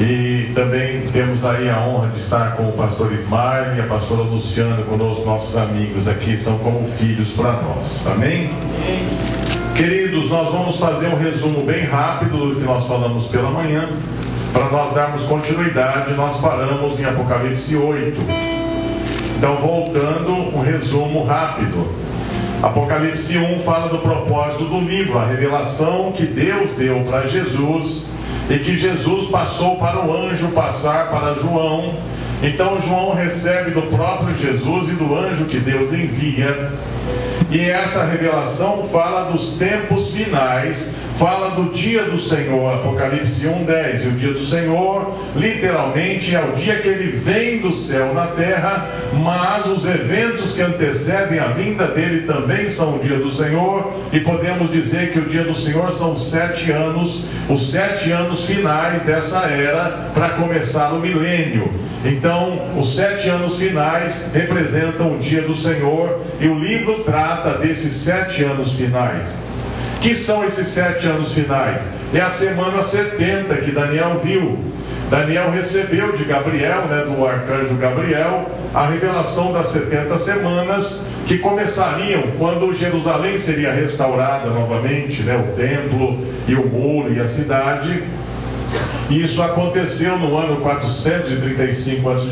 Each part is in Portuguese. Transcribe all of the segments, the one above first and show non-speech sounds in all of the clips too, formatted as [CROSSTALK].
E também temos aí a honra de estar com o pastor Ismael e a pastora Luciana, conosco, nossos amigos aqui, são como filhos para nós. Amém? Queridos, nós vamos fazer um resumo bem rápido do que nós falamos pela manhã. Para nós darmos continuidade, nós paramos em Apocalipse 8. Então, voltando, um resumo rápido. Apocalipse 1 fala do propósito do livro, a revelação que Deus deu para Jesus e que Jesus passou para o anjo passar para João. Então João recebe do próprio Jesus e do anjo que Deus envia. E essa revelação fala dos tempos finais, fala do dia do Senhor, Apocalipse 1:10. E o dia do Senhor, literalmente, é o dia que ele vem do céu na terra, mas os eventos que antecedem a vinda dele também são o dia do Senhor, e podemos dizer que o dia do Senhor são sete anos, os sete anos finais dessa era para começar o milênio. Então, os sete anos finais representam o dia do Senhor, e o livro trata desses sete anos finais. Que são esses sete anos finais? É a semana 70 que Daniel viu. Daniel recebeu de Gabriel, né, do arcanjo Gabriel, a revelação das 70 semanas que começariam quando Jerusalém seria restaurada novamente, né, o templo e o muro e a cidade. Isso aconteceu no ano 435 a.C.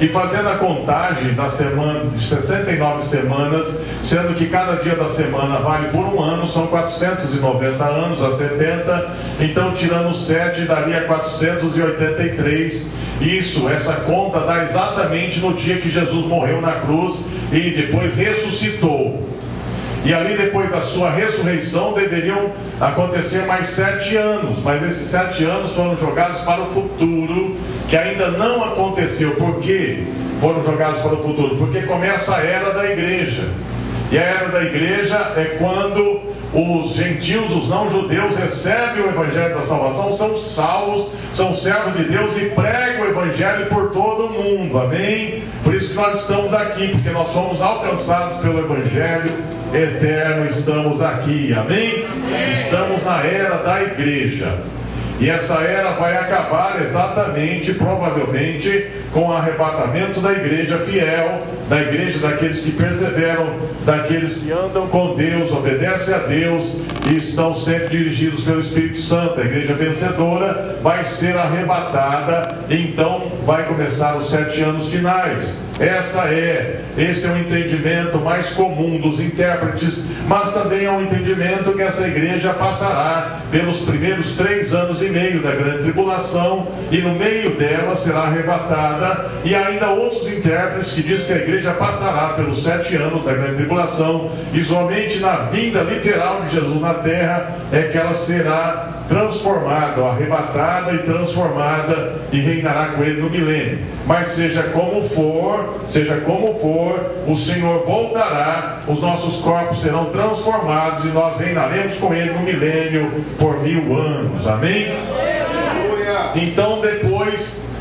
E fazendo a contagem da semana, de 69 semanas, sendo que cada dia da semana vale por um ano, são 490 anos a 70. Então, tirando 7, daria 483. Isso, essa conta dá exatamente no dia que Jesus morreu na cruz e depois ressuscitou. E ali, depois da sua ressurreição, deveriam acontecer mais sete anos, mas esses sete anos foram jogados para o futuro, que ainda não aconteceu. Por quê? Foram jogados para o futuro? Porque começa a era da igreja. E a era da igreja é quando os gentios, os não-judeus, recebem o evangelho da salvação, são salvos, são servos de Deus e pregam o evangelho por todo o mundo. Amém? Por isso que nós estamos aqui, porque nós somos alcançados pelo evangelho eterno, estamos aqui. Amém? Amém. Estamos na era da igreja. E essa era vai acabar exatamente, provavelmente, com o arrebatamento da igreja fiel, da igreja daqueles que perseveram, daqueles que andam com Deus, obedecem a Deus e estão sempre dirigidos pelo Espírito Santo. A igreja vencedora vai ser arrebatada, então vai começar os sete anos finais. Essa é, esse é o entendimento mais comum dos intérpretes, mas também é um entendimento que essa igreja passará pelos primeiros três anos e meio da grande tribulação, e no meio dela será arrebatada, e ainda outros intérpretes que dizem que a igreja passará pelos sete anos da grande tribulação, e somente na vinda literal de Jesus na terra é que ela será transformada, arrebatada e transformada e reinará com ele no milênio. Mas seja como for, seja como for, o Senhor voltará, os nossos corpos serão transformados e nós reinaremos com ele no milênio por mil anos. Amém? Então depois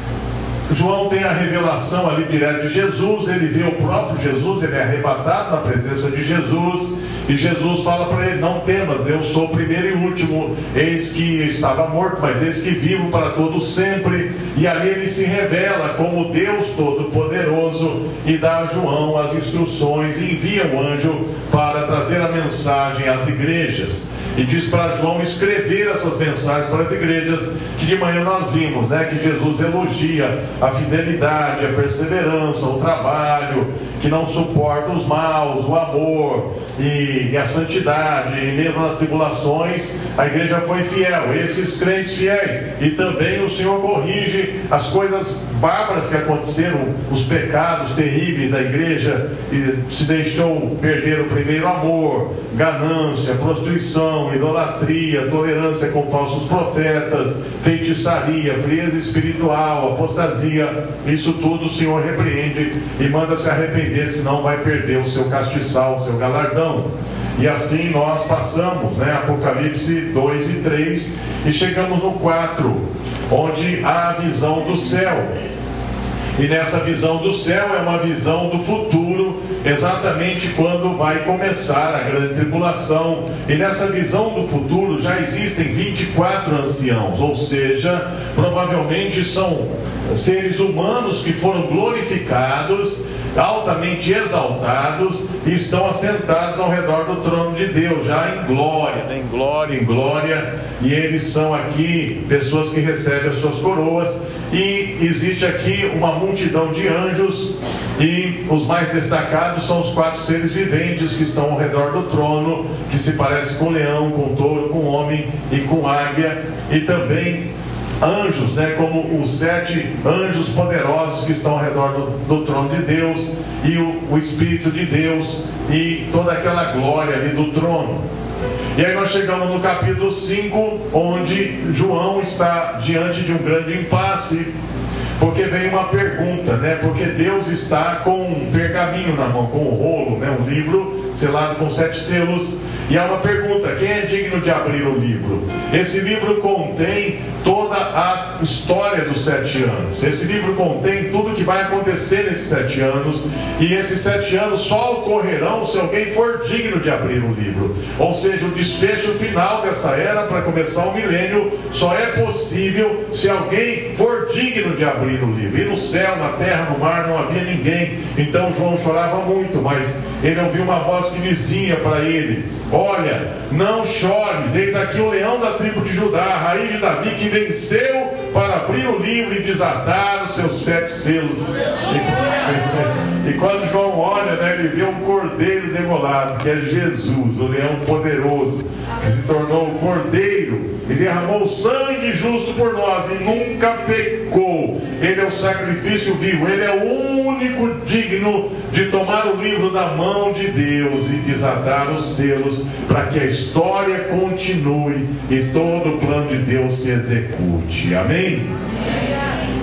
João tem a revelação ali direto de Jesus, ele vê o próprio Jesus, ele é arrebatado na presença de Jesus, e Jesus fala para ele: Não temas, eu sou o primeiro e último, eis que estava morto, mas eis que vivo para todos sempre. E ali ele se revela como Deus Todo-Poderoso e dá a João as instruções e envia o anjo para trazer a mensagem às igrejas e diz para João escrever essas mensagens para as igrejas que de manhã nós vimos, né, que Jesus elogia a fidelidade, a perseverança, o trabalho, que não suporta os maus, o amor e, e a santidade, e mesmo nas tribulações, a igreja foi fiel, esses crentes fiéis, e também o Senhor corrige as coisas bárbaras que aconteceram, os pecados terríveis da igreja, e se deixou perder o primeiro amor, ganância, prostituição, idolatria, tolerância com falsos profetas, feitiçaria, frieza espiritual, apostasia, isso tudo o Senhor repreende e manda se arrepender, senão vai perder o seu castiçal, o seu galardão. E assim nós passamos, né? Apocalipse 2 e 3, e chegamos no 4, onde há a visão do céu. E nessa visão do céu é uma visão do futuro exatamente quando vai começar a grande tribulação. E nessa visão do futuro já existem 24 anciãos, ou seja, provavelmente são seres humanos que foram glorificados altamente exaltados e estão assentados ao redor do trono de Deus, já em glória, em glória, em glória, e eles são aqui pessoas que recebem as suas coroas, e existe aqui uma multidão de anjos, e os mais destacados são os quatro seres viventes que estão ao redor do trono, que se parece com leão, com touro, com homem e com águia, e também anjos, né, como os sete anjos poderosos que estão ao redor do, do trono de Deus, e o, o Espírito de Deus, e toda aquela glória ali do trono. E aí nós chegamos no capítulo 5, onde João está diante de um grande impasse, porque vem uma pergunta, né? Porque Deus está com um pergaminho na mão, com um rolo, né? Um livro selado com sete selos e há uma pergunta: quem é digno de abrir o livro? Esse livro contém toda a história dos sete anos. Esse livro contém tudo o que vai acontecer nesses sete anos. E esses sete anos só ocorrerão se alguém for digno de abrir o livro. Ou seja, o desfecho final dessa era, para começar o milênio, só é possível se alguém for digno de abrir o livro. E no céu, na terra, no mar, não havia ninguém. Então João chorava muito, mas ele ouviu uma voz que dizia para ele: Olha, não chores, eis aqui o leão da tribo de Judá, a raiz de Davi, que venceu para abrir o livro e desatar os seus sete selos. E, quando João olha, né, ele vê um cordeiro degolado, que é Jesus, o leão poderoso, que se tornou o cordeiro e derramou sangue justo por nós e nunca pecou. Ele é o sacrifício vivo, ele é o único digno de tomar o livro da mão de Deus e desatar os selos para que a história continue e todo o plano de Deus se execute. Amém?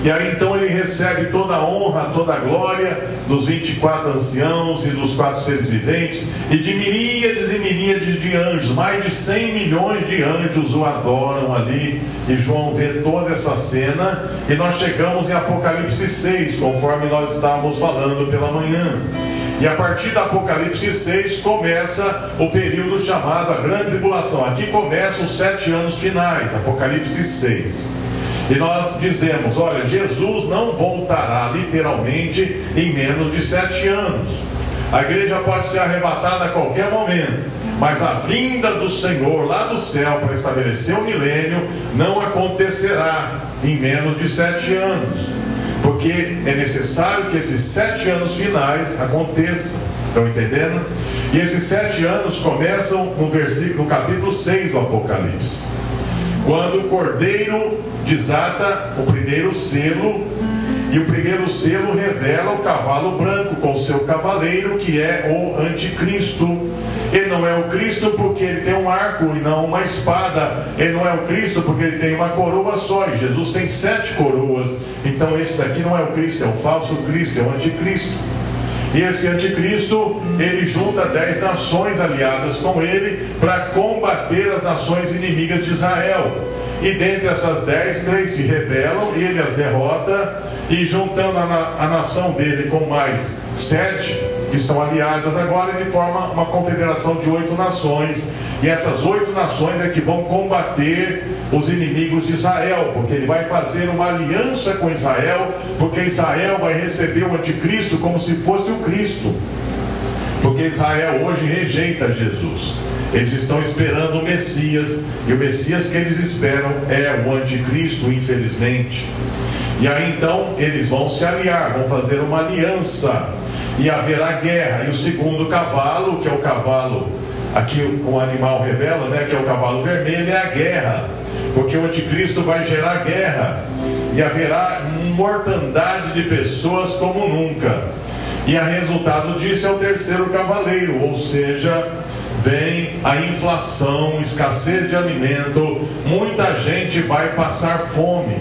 E aí então ele recebe toda a honra, toda a glória dos 24 anciãos e dos quatro seres viventes e de miríades e miríades de anjos, mais de 100 milhões de anjos o adoram ali. E João vê toda essa cena e nós chegamos em Apocalipse 6, conforme nós estávamos falando pela manhã. E a partir da Apocalipse 6 começa o período chamado a Grande Tribulação. Aqui começam os sete anos finais, Apocalipse 6. E nós dizemos: olha, Jesus não voltará literalmente em menos de sete anos. A igreja pode ser arrebatada a qualquer momento, mas a vinda do Senhor lá do céu para estabelecer o milênio não acontecerá em menos de sete anos, porque é necessário que esses sete anos finais aconteçam. Estão entendendo? E esses sete anos começam no versículo, no capítulo 6 do Apocalipse. Quando o cordeiro desata o primeiro selo, e o primeiro selo revela o cavalo branco com seu cavaleiro, que é o anticristo. Ele não é o Cristo porque ele tem um arco e não uma espada. Ele não é o Cristo porque ele tem uma coroa só. E Jesus tem sete coroas. Então esse daqui não é o Cristo, é o falso Cristo, é o anticristo. E esse anticristo, ele junta dez nações aliadas com ele para combater as nações inimigas de Israel. E dentre essas dez, três se rebelam ele as derrota. E juntando a, a nação dele com mais sete, que são aliadas agora, ele forma uma confederação de oito nações. E essas oito nações é que vão combater os inimigos de Israel, porque ele vai fazer uma aliança com Israel, porque Israel vai receber o anticristo como se fosse o Cristo. Porque Israel hoje rejeita Jesus. Eles estão esperando o Messias, e o Messias que eles esperam é o anticristo, infelizmente. E aí então eles vão se aliar, vão fazer uma aliança, e haverá guerra. E o segundo cavalo, que é o cavalo, aqui o animal revela, né, que é o cavalo vermelho, é a guerra, porque o anticristo vai gerar guerra, e haverá mortandade de pessoas como nunca. E a resultado disso é o terceiro cavaleiro, ou seja, vem a inflação, escassez de alimento, muita gente vai passar fome.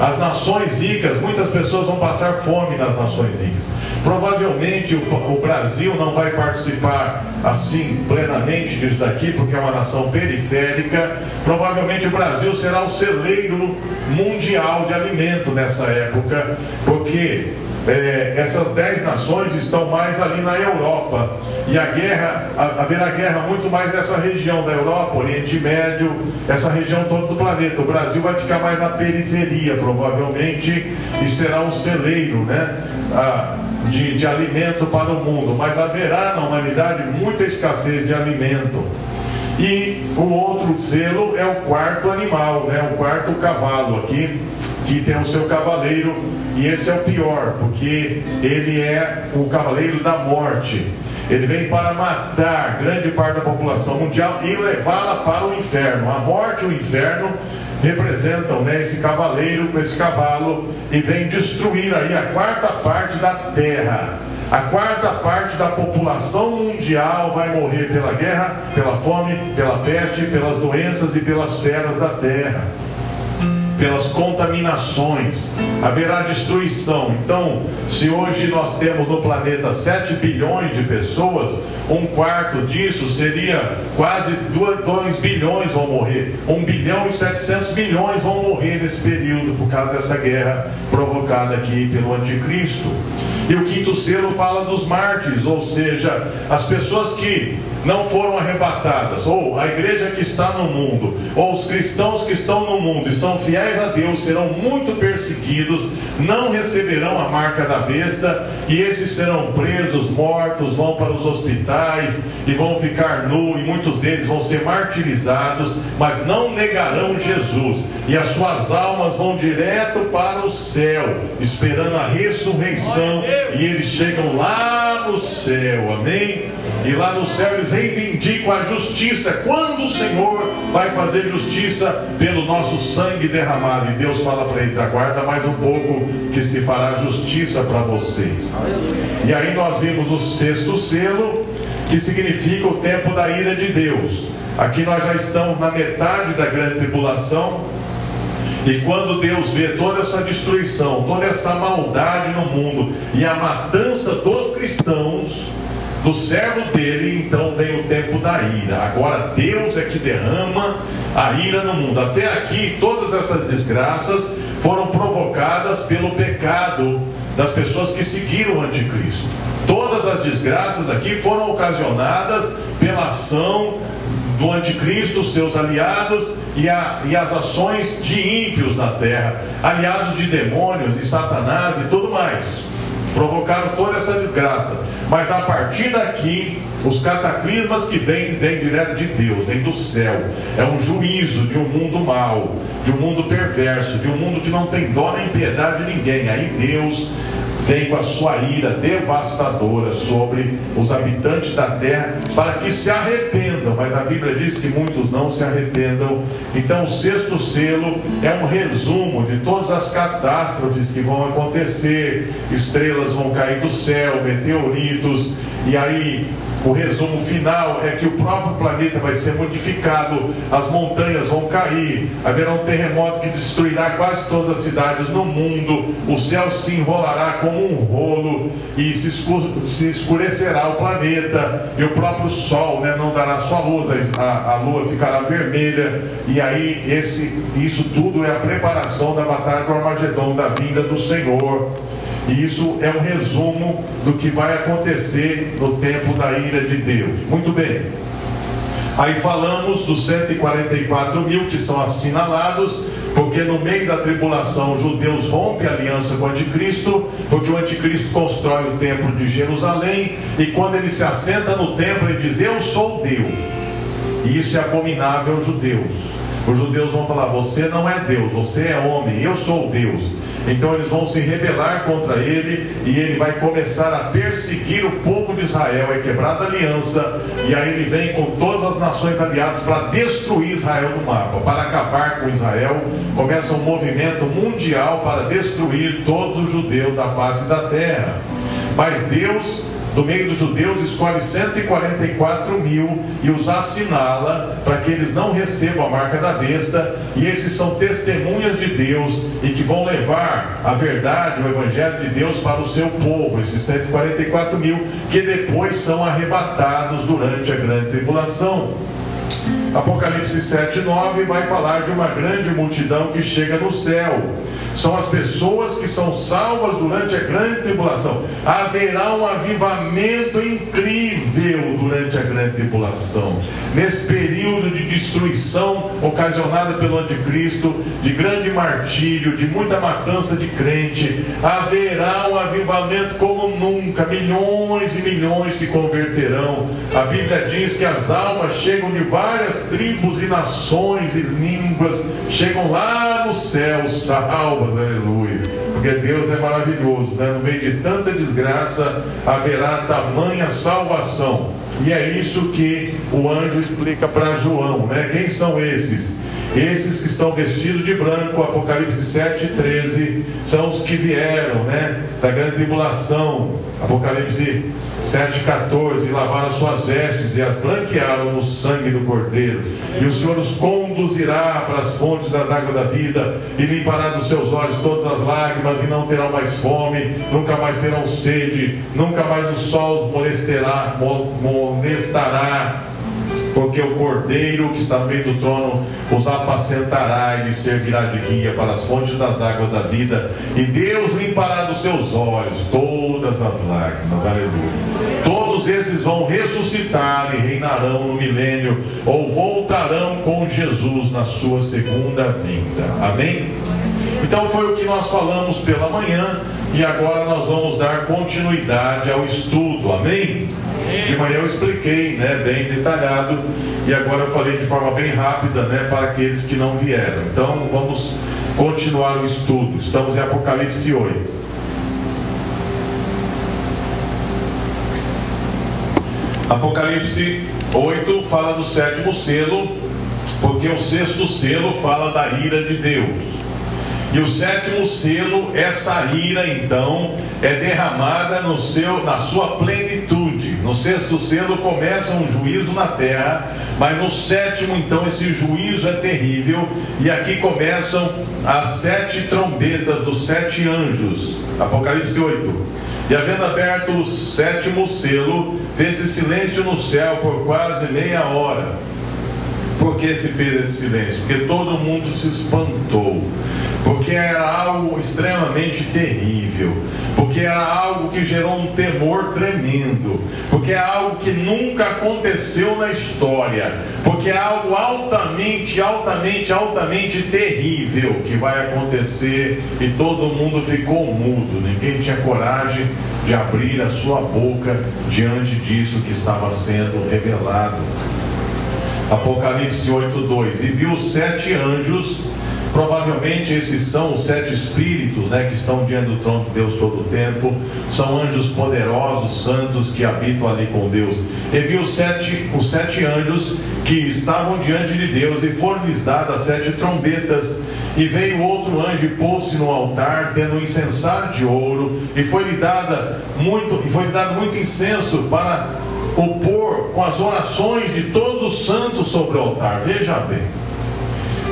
As nações ricas, muitas pessoas vão passar fome nas nações ricas. Provavelmente o, o Brasil não vai participar assim plenamente disso daqui, porque é uma nação periférica. Provavelmente o Brasil será o celeiro mundial de alimento nessa época, porque é, essas dez nações estão mais ali na Europa. E a guerra, haverá guerra muito mais nessa região da Europa, Oriente Médio, essa região toda do planeta. O Brasil vai ficar mais na periferia, provavelmente, e será um celeiro, né? Ah, de, de alimento para o mundo. Mas haverá na humanidade muita escassez de alimento. E o outro selo é o quarto animal, né? o quarto cavalo aqui, que tem o seu cavaleiro, e esse é o pior, porque ele é o cavaleiro da morte. Ele vem para matar grande parte da população mundial e levá-la para o inferno. A morte e o inferno representam né, esse cavaleiro com esse cavalo e vem destruir aí a quarta parte da terra. A quarta parte da população mundial vai morrer pela guerra, pela fome, pela peste, pelas doenças e pelas feras da terra pelas contaminações, haverá destruição. Então, se hoje nós temos no planeta 7 bilhões de pessoas, um quarto disso seria quase 2 bilhões vão morrer. 1 bilhão e 700 milhões vão morrer nesse período por causa dessa guerra provocada aqui pelo anticristo. E o quinto selo fala dos mártires, ou seja, as pessoas que não foram arrebatadas, ou a igreja que está no mundo, ou os cristãos que estão no mundo e são fiéis a Deus serão muito perseguidos, não receberão a marca da besta, e esses serão presos, mortos, vão para os hospitais e vão ficar nu, e muitos deles vão ser martirizados, mas não negarão Jesus, e as suas almas vão direto para o céu, esperando a ressurreição, e eles chegam lá no céu, amém? E lá no céu eles reivindicam a justiça. Quando o Senhor vai fazer justiça pelo nosso sangue derramado? E Deus fala para eles: aguarda mais um pouco, que se fará justiça para vocês. E aí nós vimos o sexto selo, que significa o tempo da ira de Deus. Aqui nós já estamos na metade da grande tribulação. E quando Deus vê toda essa destruição, toda essa maldade no mundo e a matança dos cristãos, dos servos dele, então vem o tempo da ira. Agora Deus é que derrama a ira no mundo. Até aqui, todas essas desgraças foram provocadas pelo pecado das pessoas que seguiram o anticristo. Todas as desgraças aqui foram ocasionadas pela ação do anticristo, seus aliados e, a, e as ações de ímpios na terra, aliados de demônios e Satanás e tudo mais. Provocaram toda essa desgraça. Mas a partir daqui, os cataclismas que vêm, vêm direto de Deus, vêm do céu. É um juízo de um mundo mau, de um mundo perverso, de um mundo que não tem dó nem piedade de ninguém. Aí Deus vem com a sua ira devastadora sobre os habitantes da terra para que se arrependam, mas a Bíblia diz que muitos não se arrependam. Então, o sexto selo é um resumo de todas as catástrofes que vão acontecer: estrelas vão cair do céu, meteoritos, e aí o resumo final é que o próprio planeta vai ser modificado, as montanhas vão cair, haverá um terremoto que destruirá quase todas as cidades no mundo, o céu se enrolará como um rolo e se, escurecerá o planeta, e o próprio sol né, não dará sua luz, a, a lua ficará vermelha, e aí esse, isso tudo é a preparação da batalha do Armagedon, da vinda do Senhor. E isso é um resumo do que vai acontecer no tempo da ira de Deus. Muito bem. Aí falamos dos 144 mil que são assinalados, porque no meio da tribulação os judeus rompem a aliança com o anticristo, porque o anticristo constrói o templo de Jerusalém, e quando ele se assenta no templo, ele diz: Eu sou Deus. E isso é abominável aos judeus. Os judeus vão falar: Você não é Deus, você é homem, eu sou Deus. Então eles vão se rebelar contra ele e ele vai começar a perseguir o povo de Israel, é quebrada a aliança, e aí ele vem com todas as nações aliadas para destruir Israel do mapa, para acabar com Israel. Começa um movimento mundial para destruir todos os judeus da face da terra. Mas Deus do meio dos judeus, escolhe 144 mil e os assinala para que eles não recebam a marca da besta. E esses são testemunhas de Deus e que vão levar a verdade, o evangelho de Deus para o seu povo. Esses 144 mil que depois são arrebatados durante a grande tribulação. Apocalipse 7, 9 vai falar de uma grande multidão que chega no céu. São as pessoas que são salvas durante a grande tribulação. Haverá um avivamento incrível durante a grande tribulação. Nesse período de destruição ocasionada pelo anticristo, de grande martírio, de muita matança de crente, haverá um avivamento como nunca. Milhões e milhões se converterão. A Bíblia diz que as almas chegam de várias tribos e nações e línguas, chegam lá no céu, salvas, aleluia. Porque Deus é maravilhoso, né? no meio de tanta desgraça haverá tamanha salvação. E é isso que o anjo explica para João, né? Quem são esses? Esses que estão vestidos de branco, Apocalipse 7, 13, são os que vieram, né? Da grande tribulação, Apocalipse 7, 14, lavaram as suas vestes e as branquearam no sangue do Cordeiro. E o Senhor os conduzirá para as fontes das águas da vida e limpará dos seus olhos todas as lágrimas e não terão mais fome, nunca mais terão sede, nunca mais o sol os molestará, molestará porque o cordeiro que está no meio do trono os apacentará e lhes servirá de guia para as fontes das águas da vida, e Deus limpará dos seus olhos todas as lágrimas, aleluia. Todos esses vão ressuscitar e reinarão no milênio, ou voltarão com Jesus na sua segunda vinda, amém? Então foi o que nós falamos pela manhã, e agora nós vamos dar continuidade ao estudo, amém? De manhã eu expliquei, né, bem detalhado, e agora eu falei de forma bem rápida, né, para aqueles que não vieram. Então vamos continuar o estudo. Estamos em Apocalipse 8. Apocalipse 8 fala do sétimo selo, porque o sexto selo fala da ira de Deus. E o sétimo selo, essa ira então é derramada no seu, na sua plenitude. No sexto selo começa um juízo na terra, mas no sétimo então esse juízo é terrível e aqui começam as sete trombetas dos sete anjos. Apocalipse 8. E havendo aberto o sétimo selo, fez-se silêncio no céu por quase meia hora. Por que se fez esse silêncio? Porque todo mundo se espantou. Porque era algo extremamente terrível, porque era algo que gerou um temor tremendo, porque é algo que nunca aconteceu na história, porque é algo altamente, altamente, altamente terrível que vai acontecer e todo mundo ficou mudo, ninguém tinha coragem de abrir a sua boca diante disso que estava sendo revelado. Apocalipse 8:2 E viu sete anjos Provavelmente esses são os sete espíritos né, que estão diante do trono de Deus todo o tempo. São anjos poderosos, santos que habitam ali com Deus. E viu sete, os sete anjos que estavam diante de Deus e foram-lhes dadas sete trombetas. E veio outro anjo e pôs-se no altar, tendo um incensário de ouro, e foi-lhe dada muito, e foi dado muito incenso para opor com as orações de todos os santos sobre o altar. Veja bem,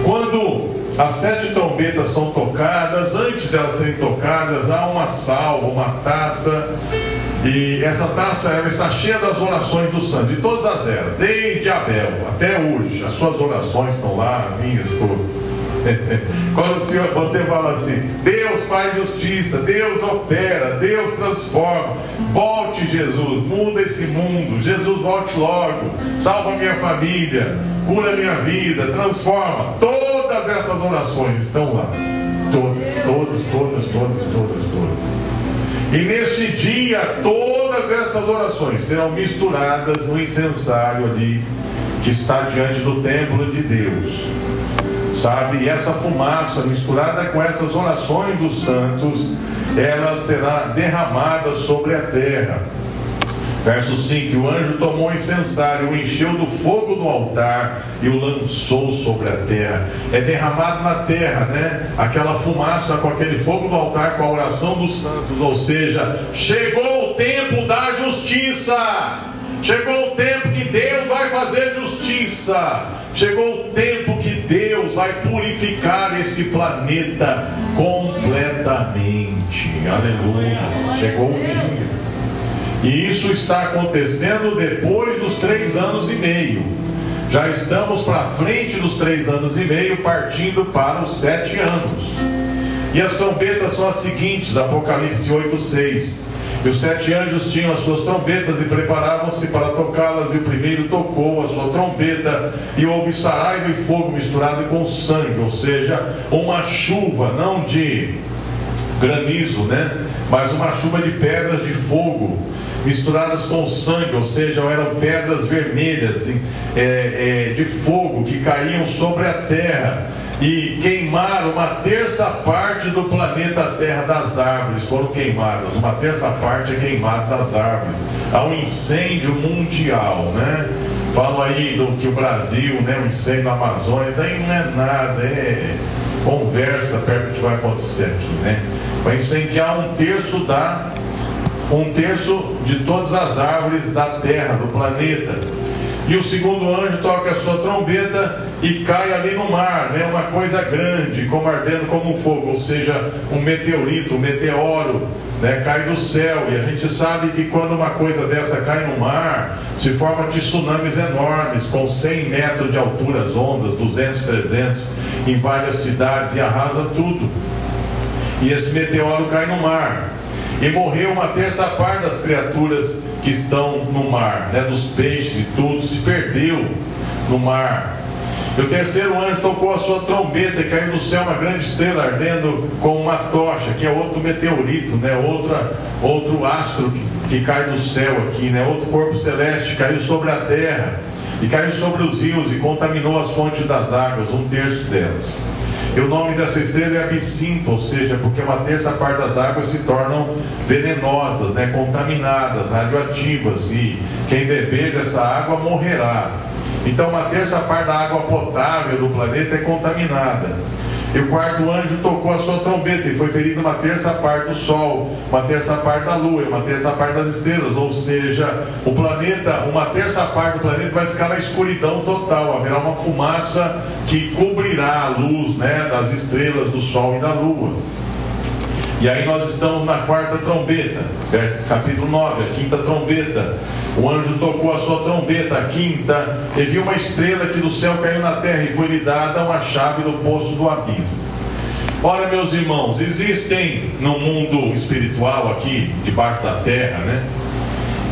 quando as sete trombetas são tocadas, antes de elas serem tocadas, há uma salva, uma taça, e essa taça ela está cheia das orações do santo, de todas as eras, desde Abel até hoje, as suas orações estão lá, minhas todas. [LAUGHS] Quando o Senhor, você fala assim, Deus faz justiça, Deus opera, Deus transforma, volte Jesus, muda esse mundo, Jesus volte logo, salva minha família, cura minha vida, transforma. Todas essas orações estão lá. Todas, todas, todas, todas, todas, todas. E nesse dia, todas essas orações serão misturadas no incensário ali, que está diante do templo de Deus sabe? E essa fumaça misturada com essas orações dos santos, ela será derramada sobre a terra. Verso 5: O anjo tomou o incensário, o encheu do fogo do altar e o lançou sobre a terra. É derramado na terra, né? Aquela fumaça com aquele fogo do altar, com a oração dos santos. Ou seja, chegou o tempo da justiça. Chegou o tempo que Deus vai fazer justiça. Chegou o tempo que Deus vai purificar esse planeta completamente. Aleluia. Chegou o dia. E isso está acontecendo depois dos três anos e meio. Já estamos para frente dos três anos e meio, partindo para os sete anos. E as trombetas são as seguintes: Apocalipse 8, 6. E os sete anjos tinham as suas trombetas e preparavam-se para tocá-las, e o primeiro tocou a sua trombeta, e houve saraiva e fogo misturado com sangue, ou seja, uma chuva, não de granizo, né? Mas uma chuva de pedras de fogo misturadas com sangue, ou seja, eram pedras vermelhas é, é, de fogo que caíam sobre a terra e queimaram uma terça parte do planeta Terra das árvores, foram queimadas, uma terça parte é queimada das árvores. Há um incêndio mundial, né? Falam aí do que o Brasil, né? Um incêndio na Amazônia, daí não é nada, é conversa perto do que vai acontecer aqui, né? Vai incendiar um terço da um terço de todas as árvores da terra, do planeta. E o segundo anjo toca a sua trombeta e cai ali no mar, né? uma coisa grande, como ardendo como um fogo, ou seja, um meteorito, um meteoro, né? cai do céu. E a gente sabe que quando uma coisa dessa cai no mar, se forma tsunamis enormes, com 100 metros de altura, as ondas, 200, 300, em várias cidades, e arrasa tudo. E esse meteoro cai no mar. E morreu uma terça parte das criaturas que estão no mar, né, dos peixes e tudo, se perdeu no mar. E o terceiro anjo tocou a sua trombeta e caiu do céu uma grande estrela ardendo com uma tocha, que é outro meteorito, né, outra, outro astro que, que cai do céu aqui, né, outro corpo celeste caiu sobre a terra e caiu sobre os rios e contaminou as fontes das águas, um terço delas. E o nome dessa estrela é absinto, ou seja, porque uma terça parte das águas se tornam venenosas, né, contaminadas, radioativas, e quem beber dessa água morrerá. Então, uma terça parte da água potável do planeta é contaminada. E o quarto anjo tocou a sua trombeta e foi ferido uma terça parte do Sol, uma terça parte da Lua, uma terça parte das estrelas. Ou seja, o planeta, uma terça parte do planeta vai ficar na escuridão total. Haverá uma fumaça que cobrirá a luz né, das estrelas, do Sol e da Lua. E aí nós estamos na quarta trombeta, capítulo 9, a quinta trombeta. O anjo tocou a sua trombeta, a quinta, e viu uma estrela que do céu caiu na terra e foi-lhe dada uma chave do poço do abismo. Ora, meus irmãos, existem no mundo espiritual aqui, debaixo da terra, né?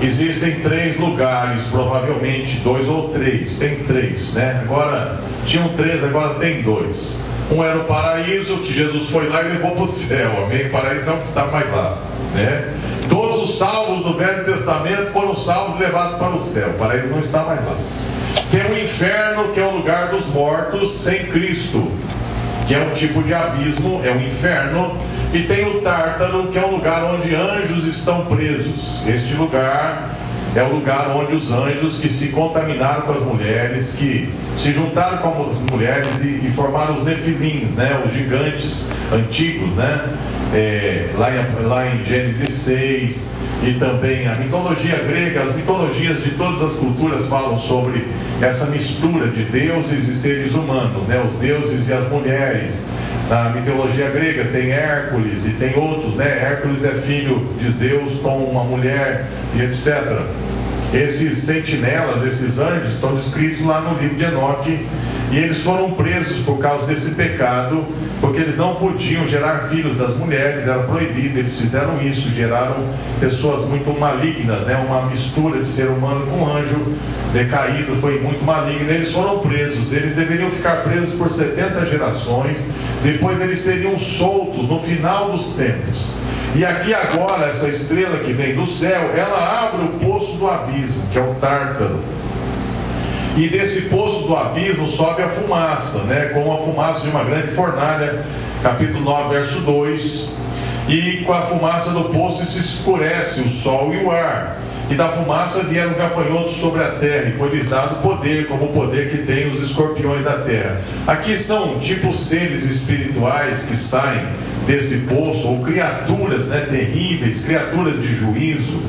Existem três lugares, provavelmente dois ou três, tem três, né? Agora, tinham três, agora tem dois. Um era o paraíso, que Jesus foi lá e levou para o céu, amém? O paraíso não está mais lá, né? Todos os salvos do Velho Testamento foram salvos e levados para o céu, o paraíso não está mais lá. Tem o inferno, que é o lugar dos mortos sem Cristo, que é um tipo de abismo, é o inferno. E tem o Tártaro, que é um lugar onde anjos estão presos. Este lugar é o lugar onde os anjos que se contaminaram com as mulheres, que se juntaram com as mulheres e, e formaram os nefilins, né, os gigantes antigos, né, é, lá, em, lá em Gênesis 6, e também a mitologia grega, as mitologias de todas as culturas falam sobre essa mistura de deuses e seres humanos, né, os deuses e as mulheres. Na mitologia grega tem Hércules e tem outros, né? Hércules é filho de Zeus com uma mulher e etc. Esses sentinelas, esses anjos, estão descritos lá no livro de Enoque e eles foram presos por causa desse pecado, porque eles não podiam gerar filhos das mulheres, era proibido, eles fizeram isso, geraram pessoas muito malignas, né? uma mistura de ser humano com anjo decaído, foi muito maligno. Eles foram presos, eles deveriam ficar presos por 70 gerações, depois eles seriam soltos no final dos tempos. E aqui agora, essa estrela que vem do céu, ela abre o poço do abismo, que é o Tártaro. E desse poço do abismo sobe a fumaça, né? Com a fumaça de uma grande fornalha, capítulo 9, verso 2. E com a fumaça do poço se escurece o sol e o ar. E da fumaça vieram gafanhotos sobre a terra, e foi-lhes dado poder, como o poder que tem os escorpiões da terra. Aqui são tipo seres espirituais que saem desse poço, ou criaturas né, terríveis, criaturas de juízo,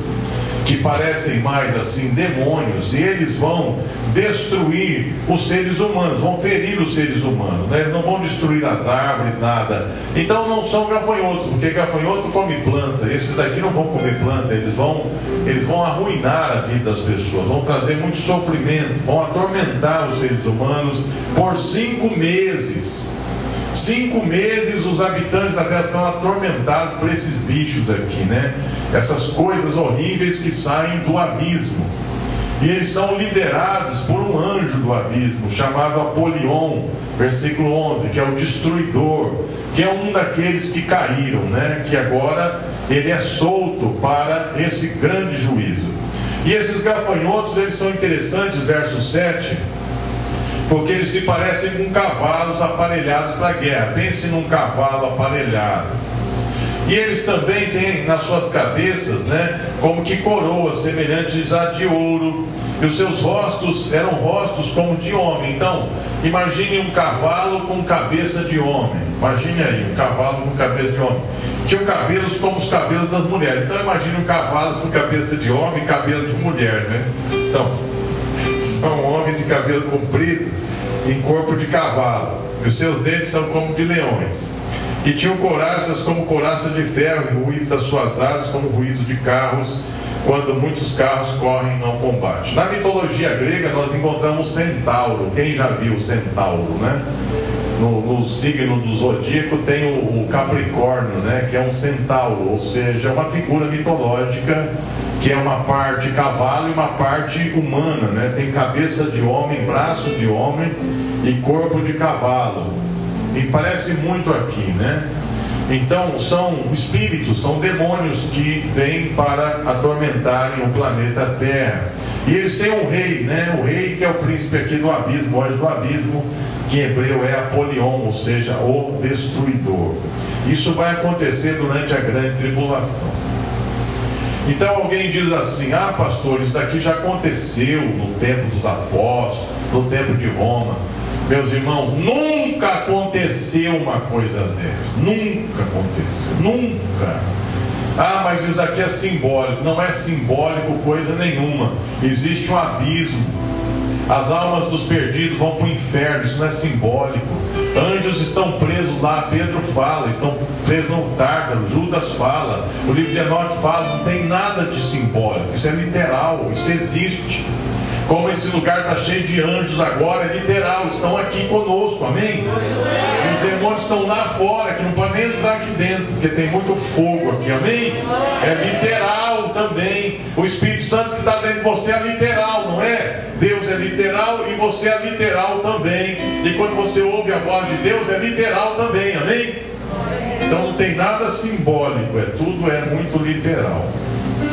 que parecem mais assim demônios, e eles vão destruir os seres humanos, vão ferir os seres humanos, né? não vão destruir as árvores, nada. Então não são gafanhotos, porque gafanhoto come planta, esses daqui não vão comer planta, eles vão, eles vão arruinar a vida das pessoas, vão trazer muito sofrimento, vão atormentar os seres humanos por cinco meses. Cinco meses os habitantes da terra são atormentados por esses bichos aqui, né? Essas coisas horríveis que saem do abismo. E eles são liderados por um anjo do abismo, chamado Apolion, versículo 11, que é o destruidor, que é um daqueles que caíram, né? Que agora ele é solto para esse grande juízo. E esses gafanhotos, eles são interessantes, verso 7 porque eles se parecem com cavalos aparelhados para a guerra. Pense num cavalo aparelhado. E eles também têm nas suas cabeças, né, como que coroas semelhantes a de ouro. E os seus rostos eram rostos como de homem. Então, imagine um cavalo com cabeça de homem. Imagine aí, um cavalo com cabeça de homem. Tinham cabelos como os cabelos das mulheres. Então, imagine um cavalo com cabeça de homem e cabelo de mulher, né? São são homens de cabelo comprido em corpo de cavalo, e os seus dentes são como de leões. E tinham coraças como coraças de ferro, e ruído das suas asas como ruídos de carros, quando muitos carros correm ao combate. Na mitologia grega nós encontramos o centauro. Quem já viu o centauro, né? No, no signo do zodíaco tem o, o Capricórnio, né? Que é um centauro, ou seja, uma figura mitológica que é uma parte cavalo e uma parte humana, né? Tem cabeça de homem, braço de homem e corpo de cavalo. E parece muito aqui, né? Então, são espíritos, são demônios que vêm para atormentarem o planeta Terra. E eles têm um rei, né? O rei que é o príncipe aqui do abismo, o anjo do abismo, em hebreu é Apolion, ou seja, o destruidor. Isso vai acontecer durante a grande tribulação. Então alguém diz assim: ah, pastor, isso daqui já aconteceu no tempo dos apóstolos, no tempo de Roma. Meus irmãos, nunca aconteceu uma coisa dessa. Nunca aconteceu. Nunca. Ah, mas isso daqui é simbólico. Não é simbólico coisa nenhuma. Existe um abismo as almas dos perdidos vão para o inferno, isso não é simbólico. Anjos estão presos lá, Pedro fala, estão presos no Tártaro, Judas fala, o livro de Enoque fala, não tem nada de simbólico, isso é literal, isso existe. Como esse lugar está cheio de anjos agora, é literal, estão aqui conosco, amém? Os demônios estão lá fora, que não podem nem entrar aqui dentro, porque tem muito fogo aqui, amém? É literal também. O Espírito Santo que está dentro de você é literal, não é? Deus é literal e você é literal também. E quando você ouve a voz de Deus, é literal também, amém? Então não tem nada simbólico, é tudo é muito literal.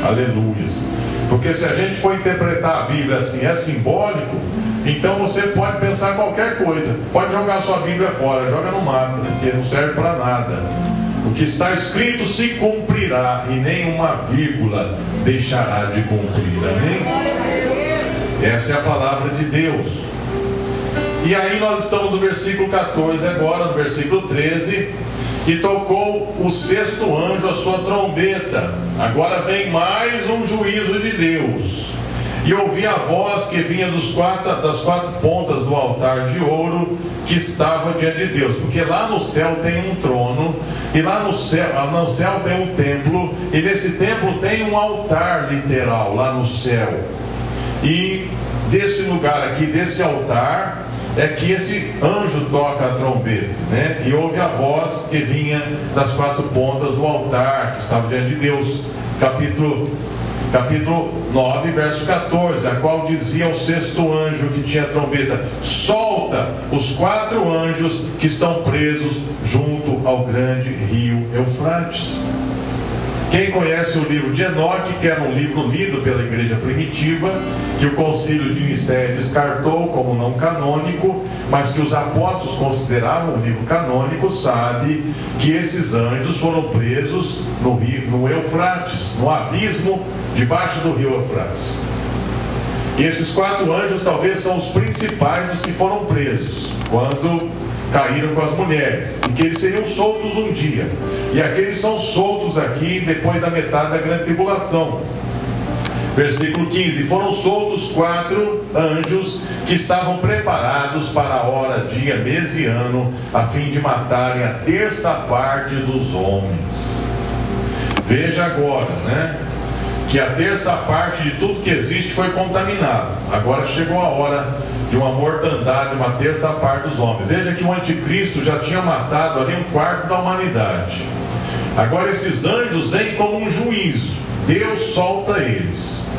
Aleluia. Porque se a gente for interpretar a Bíblia assim, é simbólico, então você pode pensar qualquer coisa. Pode jogar sua Bíblia fora, joga no mato, porque não serve para nada. O que está escrito se cumprirá e nenhuma vírgula deixará de cumprir. Amém? Essa é a palavra de Deus. E aí nós estamos no versículo 14 agora, no versículo 13 e tocou o sexto anjo a sua trombeta. Agora vem mais um juízo de Deus. E ouvi a voz que vinha dos quatro, das quatro pontas do altar de ouro que estava diante de Deus. Porque lá no céu tem um trono, e lá no céu, no céu tem um templo, e nesse templo tem um altar literal lá no céu. E desse lugar aqui, desse altar, é que esse anjo toca a trombeta, né? E ouve a voz que vinha das quatro pontas do altar que estava diante de Deus. Capítulo, capítulo 9, verso 14, a qual dizia o sexto anjo que tinha trombeta: Solta os quatro anjos que estão presos junto ao grande rio Eufrates. Quem conhece o livro de Enoque, que era um livro lido pela igreja primitiva, que o concílio de Nicéia descartou como não canônico, mas que os apóstolos consideravam um livro canônico, sabe que esses anjos foram presos no, rio, no Eufrates, no abismo debaixo do rio Eufrates. E esses quatro anjos talvez são os principais dos que foram presos. Quando caíram com as mulheres, e que eles seriam soltos um dia. E aqueles são soltos aqui depois da metade da grande tribulação. Versículo 15: Foram soltos quatro anjos que estavam preparados para a hora, dia, mês e ano, a fim de matarem a terça parte dos homens. Veja agora, né? Que a terça parte de tudo que existe foi contaminado. Agora chegou a hora de uma mortandade, uma terça parte dos homens. Veja que o anticristo já tinha matado ali um quarto da humanidade. Agora esses anjos vêm como um juízo. Deus solta eles.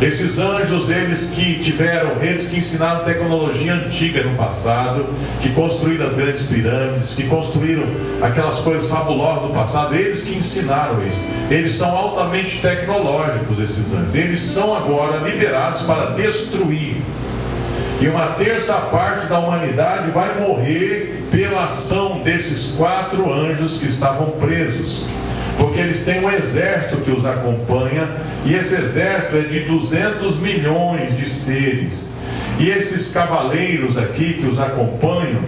Esses anjos, eles que tiveram, eles que ensinaram tecnologia antiga no passado, que construíram as grandes pirâmides, que construíram aquelas coisas fabulosas no passado, eles que ensinaram isso. Eles são altamente tecnológicos, esses anjos. Eles são agora liberados para destruir. E uma terça parte da humanidade vai morrer pela ação desses quatro anjos que estavam presos porque eles têm um exército que os acompanha, e esse exército é de 200 milhões de seres. E esses cavaleiros aqui que os acompanham,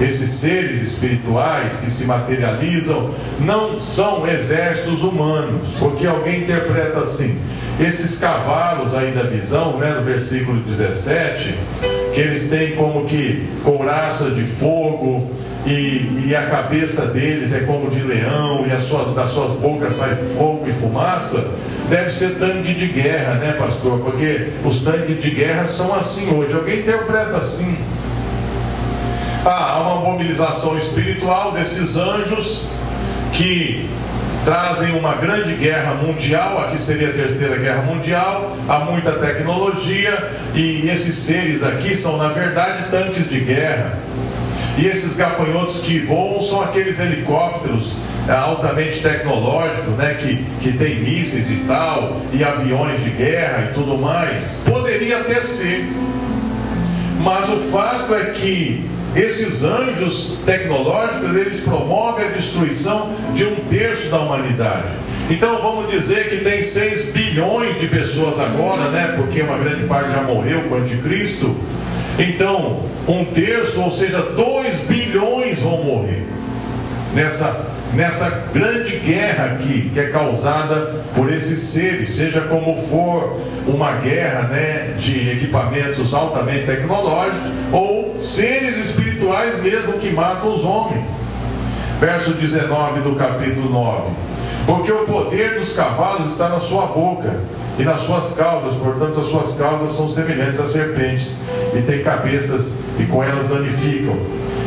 esses seres espirituais que se materializam, não são exércitos humanos, porque alguém interpreta assim: esses cavalos aí da visão, né, no versículo 17, que eles têm como que couraça de fogo, e, e, a cabeça deles é como de leão, e sua, das suas bocas sai fogo e fumaça, deve ser tanque de guerra, né, pastor? Porque os tanques de guerra são assim hoje. Alguém interpreta assim. Ah, há uma mobilização espiritual desses anjos que trazem uma grande guerra mundial, aqui seria a terceira guerra mundial, há muita tecnologia, e esses seres aqui são, na verdade, tanques de guerra e esses gafanhotos que voam são aqueles helicópteros é, altamente tecnológicos, né, que, que tem mísseis e tal, e aviões de guerra e tudo mais. Poderia até ser. Mas o fato é que esses anjos tecnológicos, eles promovem a destruição de um terço da humanidade. Então vamos dizer que tem 6 bilhões de pessoas agora, né? Porque uma grande parte já morreu com o anticristo. Então, um terço, ou seja, 2 bilhões vão morrer nessa, nessa grande guerra aqui, que é causada por esses seres, seja como for uma guerra né, de equipamentos altamente tecnológicos, ou seres espirituais mesmo que matam os homens. Verso 19 do capítulo 9. Porque o poder dos cavalos está na sua boca e nas suas caudas, portanto, as suas caudas são semelhantes a serpentes, e têm cabeças, e com elas danificam.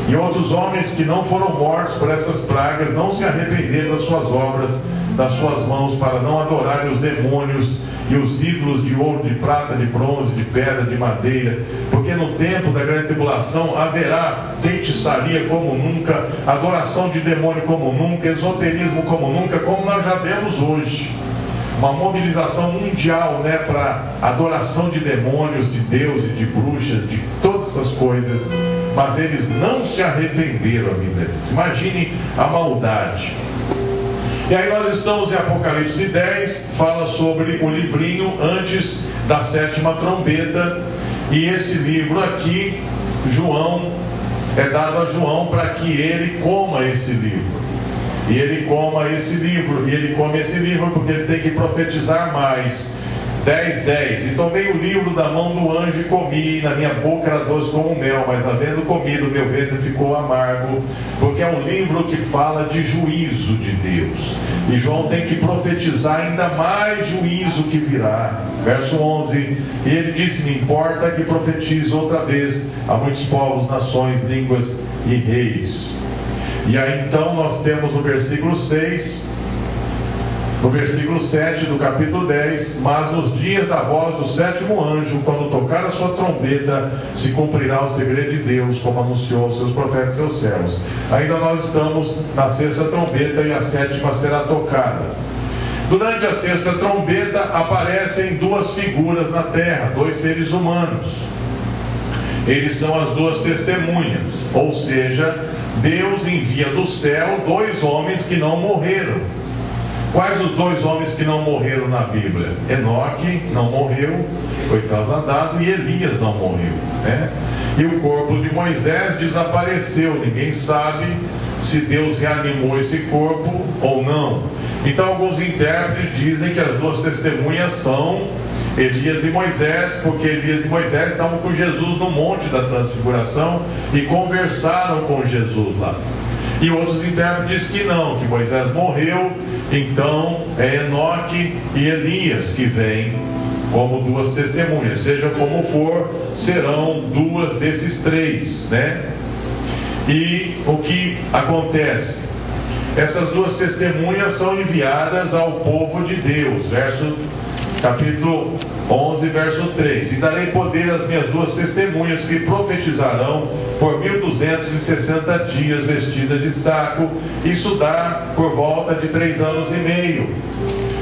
E outros homens que não foram mortos por essas pragas não se arrependeram das suas obras, das suas mãos, para não adorarem os demônios e os ídolos de ouro, de prata, de bronze, de pedra, de madeira, porque no tempo da grande tribulação haverá feitiçaria como nunca, adoração de demônio como nunca, esoterismo como nunca, como nós já vemos hoje uma mobilização mundial né, para adoração de demônios, de Deus e de bruxas, de todas essas coisas, mas eles não se arrependeram, a Bíblia diz. Imagine a maldade. E aí nós estamos em Apocalipse 10, fala sobre o livrinho antes da sétima trombeta, e esse livro aqui, João, é dado a João para que ele coma esse livro e ele coma esse livro, e ele come esse livro porque ele tem que profetizar mais. 10, 10. E tomei o livro da mão do anjo e comi, na minha boca era doce como mel, mas havendo comido, meu ventre ficou amargo, porque é um livro que fala de juízo de Deus. E João tem que profetizar ainda mais juízo que virá. Verso 11: E ele disse: Me importa que profetize outra vez a muitos povos, nações, línguas e reis. E aí então nós temos no versículo 6, no versículo 7 do capítulo 10: Mas nos dias da voz do sétimo anjo, quando tocar a sua trombeta, se cumprirá o segredo de Deus, como anunciou os seus profetas e seus servos. Ainda nós estamos na sexta trombeta e a sétima será tocada. Durante a sexta trombeta aparecem duas figuras na terra, dois seres humanos. Eles são as duas testemunhas, ou seja, Deus envia do céu dois homens que não morreram. Quais os dois homens que não morreram na Bíblia? Enoque não morreu, foi trasladado, e Elias não morreu. Né? E o corpo de Moisés desapareceu, ninguém sabe se Deus reanimou esse corpo ou não. Então, alguns intérpretes dizem que as duas testemunhas são Elias e Moisés, porque Elias e Moisés estavam com Jesus no Monte da Transfiguração e conversaram com Jesus lá. E outros intérpretes que não, que Moisés morreu, então é Enoque e Elias que vêm como duas testemunhas. Seja como for, serão duas desses três, né? E o que acontece? Essas duas testemunhas são enviadas ao povo de Deus, verso capítulo 11, verso 3: E darei poder às minhas duas testemunhas que profetizarão por 1260 dias vestidas de saco. Isso dá por volta de três anos e meio.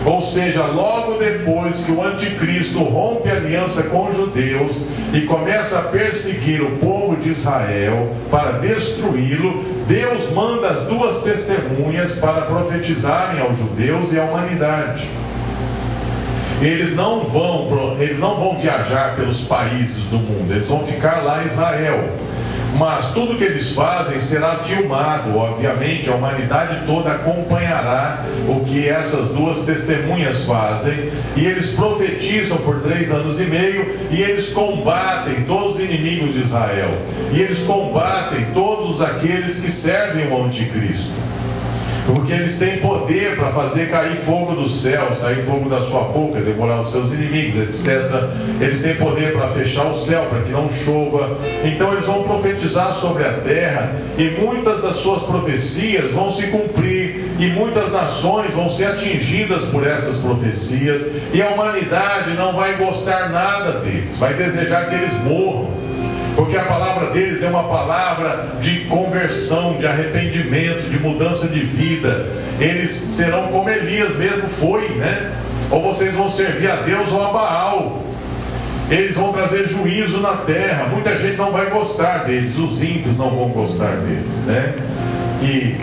Ou seja, logo depois que o anticristo rompe aliança com os judeus e começa a perseguir o povo de Israel para destruí-lo, Deus manda as duas testemunhas para profetizarem aos judeus e à humanidade. Eles não vão, eles não vão viajar pelos países do mundo, eles vão ficar lá em Israel. Mas tudo que eles fazem será filmado, obviamente, a humanidade toda acompanhará o que essas duas testemunhas fazem, e eles profetizam por três anos e meio, e eles combatem todos os inimigos de Israel, e eles combatem todos aqueles que servem o anticristo. Porque eles têm poder para fazer cair fogo do céu, sair fogo da sua boca, devorar os seus inimigos, etc. Eles têm poder para fechar o céu, para que não chova. Então eles vão profetizar sobre a terra, e muitas das suas profecias vão se cumprir, e muitas nações vão ser atingidas por essas profecias, e a humanidade não vai gostar nada deles, vai desejar que eles morram porque a palavra deles é uma palavra de conversão, de arrependimento, de mudança de vida. Eles serão como Elias mesmo foi, né? Ou vocês vão servir a Deus ou a Baal. Eles vão trazer juízo na terra. Muita gente não vai gostar deles, os ímpios não vão gostar deles, né? E,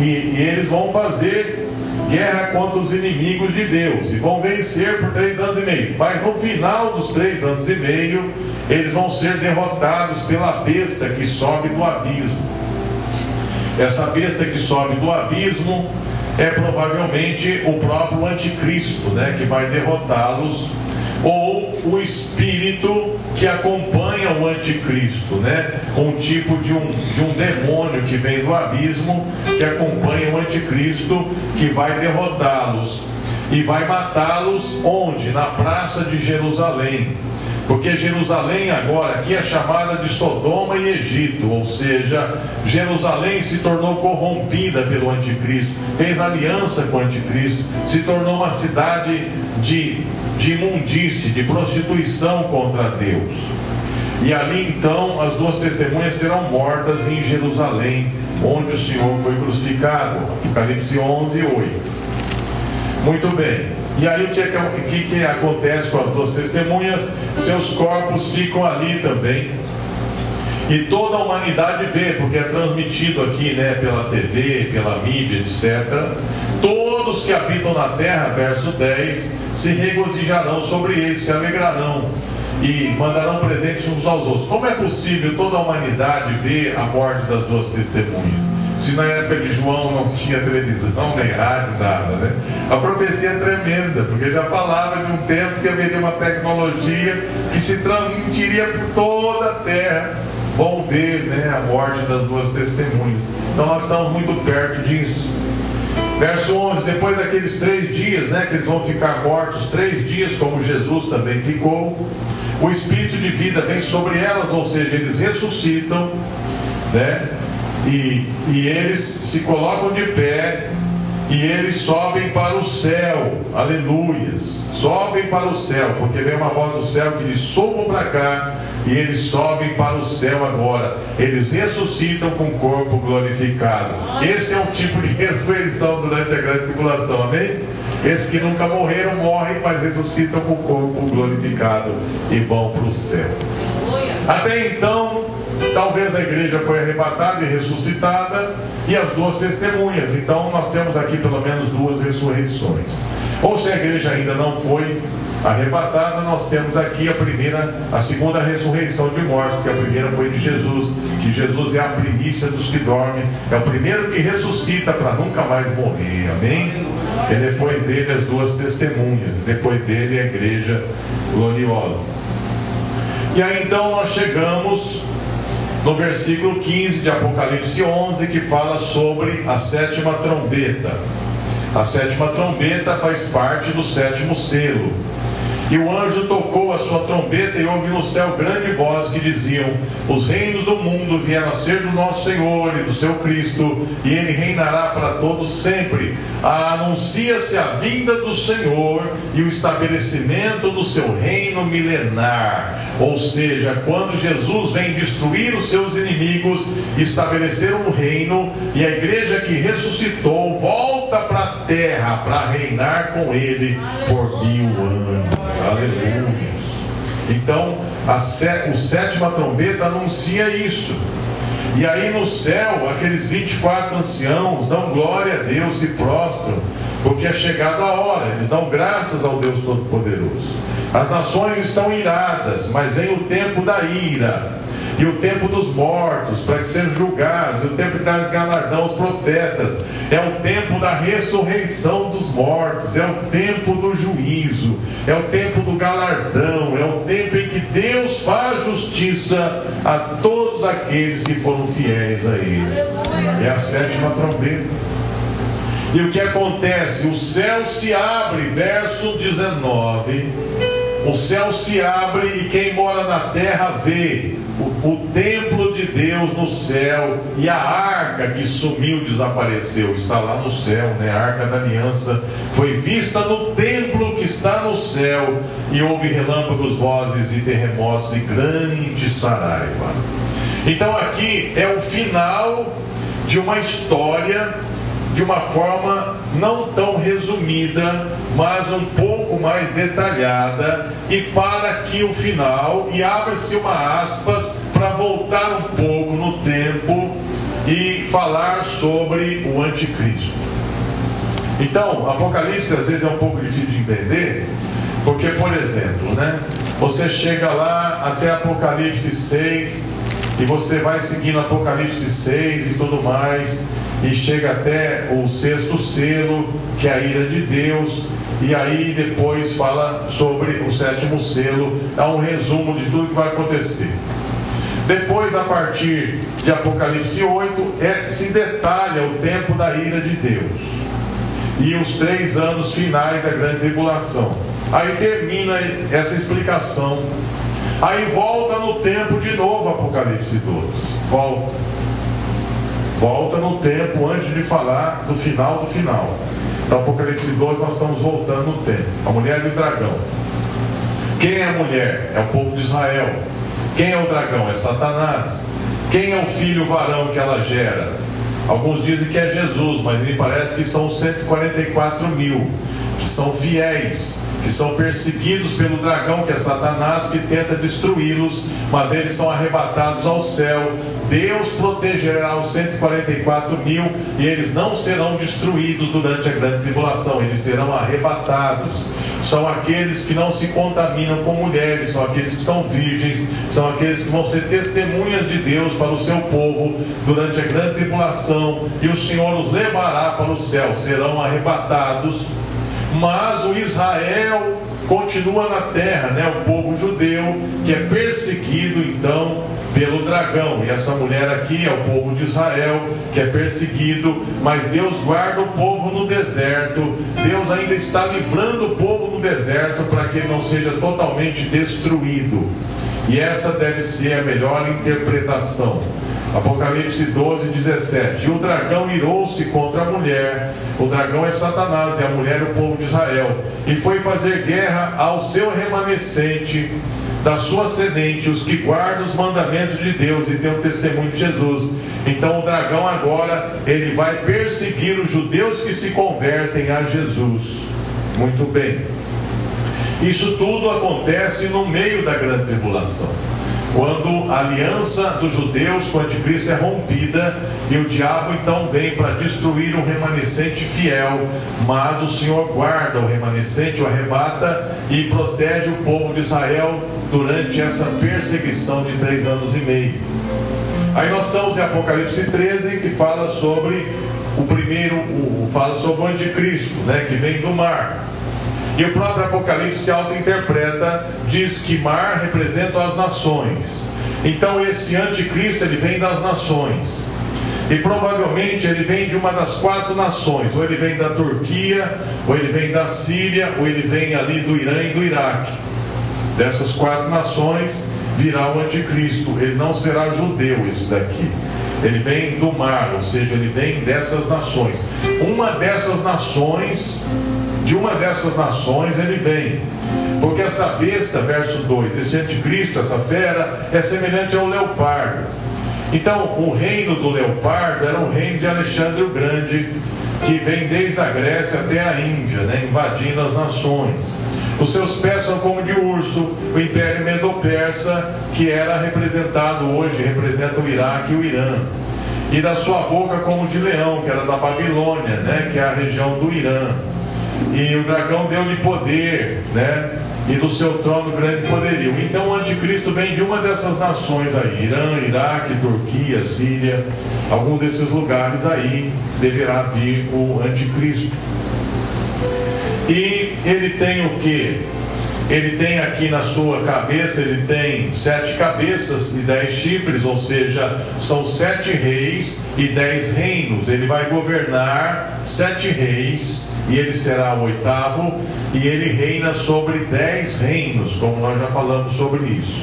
e, e eles vão fazer guerra contra os inimigos de Deus e vão vencer por três anos e meio. Mas no final dos três anos e meio, eles vão ser derrotados pela besta que sobe do abismo. Essa besta que sobe do abismo é provavelmente o próprio anticristo, né, que vai derrotá-los, ou o espírito que acompanha o anticristo, né, um tipo de um, de um demônio que vem do abismo, que acompanha o anticristo, que vai derrotá-los e vai matá-los onde? Na praça de Jerusalém porque Jerusalém agora aqui é chamada de Sodoma e Egito, ou seja, Jerusalém se tornou corrompida pelo anticristo, fez aliança com o anticristo, se tornou uma cidade de, de imundície, de prostituição contra Deus. E ali então as duas testemunhas serão mortas em Jerusalém, onde o Senhor foi crucificado. Apocalipse 11, 8. Muito bem. E aí o que, é o que, que acontece com as duas testemunhas? Seus corpos ficam ali também. E toda a humanidade vê, porque é transmitido aqui né, pela TV, pela mídia, etc. Todos que habitam na terra, verso 10, se regozijarão sobre eles, se alegrarão e mandarão presentes uns aos outros. Como é possível toda a humanidade ver a morte das duas testemunhas? Se na época de João não tinha televisão, nem rádio, nada, né? A profecia é tremenda, porque já falava de um tempo que haveria uma tecnologia que se transmitiria por toda a terra. Vão ver né, a morte das duas testemunhas. Então nós estamos muito perto disso. Verso 11: Depois daqueles três dias, né, que eles vão ficar mortos, três dias, como Jesus também ficou, o espírito de vida vem sobre elas, ou seja, eles ressuscitam, né? E, e eles se colocam de pé e eles sobem para o céu, aleluias, sobem para o céu, porque vem uma voz do céu que diz: subam para cá, e eles sobem para o céu agora, eles ressuscitam com o corpo glorificado. Esse é um tipo de [LAUGHS] ressurreição durante a grande tribulação, amém? Esses que nunca morreram morrem, mas ressuscitam com o corpo glorificado e vão para o céu. Até então, talvez a igreja foi arrebatada e ressuscitada, e as duas testemunhas. Então nós temos aqui pelo menos duas ressurreições. Ou se a igreja ainda não foi arrebatada, nós temos aqui a primeira, a segunda ressurreição de mortos, porque a primeira foi de Jesus, que Jesus é a primícia dos que dormem, é o primeiro que ressuscita para nunca mais morrer, amém? E depois dele as duas testemunhas, depois dele a igreja gloriosa. E aí então nós chegamos no versículo 15 de Apocalipse 11, que fala sobre a sétima trombeta. A sétima trombeta faz parte do sétimo selo. E o anjo tocou a sua trombeta e houve no céu grande voz que diziam: Os reinos do mundo vieram a ser do nosso Senhor e do seu Cristo, e ele reinará para todos sempre. Anuncia-se a vinda do Senhor e o estabelecimento do seu reino milenar. Ou seja, quando Jesus vem destruir os seus inimigos, estabelecer um reino, e a igreja que ressuscitou volta para a terra para reinar com ele por mil anos. Aleluia. Então, a, sé, o sétima trombeta anuncia isso. E aí no céu, aqueles 24 anciãos dão glória a Deus e prostram, porque é chegada a hora, eles dão graças ao Deus Todo-Poderoso. As nações estão iradas, mas vem o tempo da ira e o tempo dos mortos, para que sejam julgados, e o tempo de dar galardão aos profetas, é o tempo da ressurreição dos mortos, é o tempo do juízo, é o tempo do galardão, é o tempo em que Deus faz justiça a todos aqueles que foram fiéis a Ele. É a sétima trombeta. E o que acontece? O céu se abre, verso 19. O céu se abre e quem mora na terra vê o, o, templo de Deus no céu e a arca que sumiu, desapareceu, está lá no céu, né? A arca da aliança foi vista no templo que está no céu e houve relâmpagos, vozes e terremotos e grande saraiva. Então aqui é o final de uma história de uma forma não tão resumida, mas um pouco mais detalhada, e para aqui o final, e abre-se uma aspas para voltar um pouco no tempo e falar sobre o anticristo. Então, Apocalipse às vezes é um pouco difícil de entender, porque, por exemplo, né, você chega lá até Apocalipse 6, e você vai seguindo Apocalipse 6 e tudo mais, e chega até o sexto selo, que é a ira de Deus, e aí depois fala sobre o sétimo selo, dá um resumo de tudo que vai acontecer. Depois, a partir de Apocalipse 8, é, se detalha o tempo da ira de Deus e os três anos finais da grande tribulação. Aí termina essa explicação. Aí volta no tempo de novo, Apocalipse 12. Volta. Volta no tempo antes de falar do final do final. Então, Apocalipse 2, nós estamos voltando no tempo. A mulher e o dragão. Quem é a mulher? É o povo de Israel. Quem é o dragão? É Satanás. Quem é o filho varão que ela gera? Alguns dizem que é Jesus, mas me parece que são 144 mil, que são fiéis, que são perseguidos pelo dragão, que é Satanás, que tenta destruí-los, mas eles são arrebatados ao céu Deus protegerá os 144 mil e eles não serão destruídos durante a grande tribulação, eles serão arrebatados. São aqueles que não se contaminam com mulheres, são aqueles que são virgens, são aqueles que vão ser testemunhas de Deus para o seu povo durante a grande tribulação, e o Senhor os levará para o céu, serão arrebatados. Mas o Israel continua na terra, né? O povo judeu que é perseguido então pelo dragão. E essa mulher aqui é o povo de Israel, que é perseguido, mas Deus guarda o povo no deserto. Deus ainda está livrando o povo no deserto para que não seja totalmente destruído. E essa deve ser a melhor interpretação. Apocalipse 12, 17. E o dragão irou-se contra a mulher. O dragão é Satanás e a mulher é o povo de Israel. E foi fazer guerra ao seu remanescente da sua semente, os que guardam os mandamentos de Deus e têm o testemunho de Jesus. Então o dragão agora ele vai perseguir os judeus que se convertem a Jesus. Muito bem. Isso tudo acontece no meio da grande tribulação. Quando a aliança dos judeus com o anticristo é rompida e o diabo então vem para destruir o remanescente fiel, mas o Senhor guarda o remanescente, o arrebata e protege o povo de Israel durante essa perseguição de três anos e meio. Aí nós estamos em Apocalipse 13 que fala sobre o primeiro, o, fala sobre o anticristo, né, que vem do mar. E o próprio Apocalipse se auto-interpreta, diz que mar representa as nações. Então esse anticristo ele vem das nações. E provavelmente ele vem de uma das quatro nações, ou ele vem da Turquia, ou ele vem da Síria, ou ele vem ali do Irã e do Iraque. Dessas quatro nações virá o anticristo. Ele não será judeu esse daqui. Ele vem do mar, ou seja, ele vem dessas nações. Uma dessas nações de uma dessas nações ele vem. Porque essa besta, verso 2, esse anticristo, essa fera, é semelhante ao leopardo. Então, o reino do leopardo era o reino de Alexandre o Grande, que vem desde a Grécia até a Índia, né, invadindo as nações. Os seus pés são como de urso, o império medo-persa, que era representado hoje, representa o Iraque e o Irã. E da sua boca como de leão, que era da Babilônia, né, que é a região do Irã. E o dragão deu-lhe poder, né? E do seu trono grande poderio. Então o anticristo vem de uma dessas nações aí, Irã, Iraque, Turquia, Síria, algum desses lugares aí deverá vir o anticristo. E ele tem o que? Ele tem aqui na sua cabeça, ele tem sete cabeças e dez chifres, ou seja, são sete reis e dez reinos. Ele vai governar sete reis e ele será o oitavo, e ele reina sobre dez reinos, como nós já falamos sobre isso.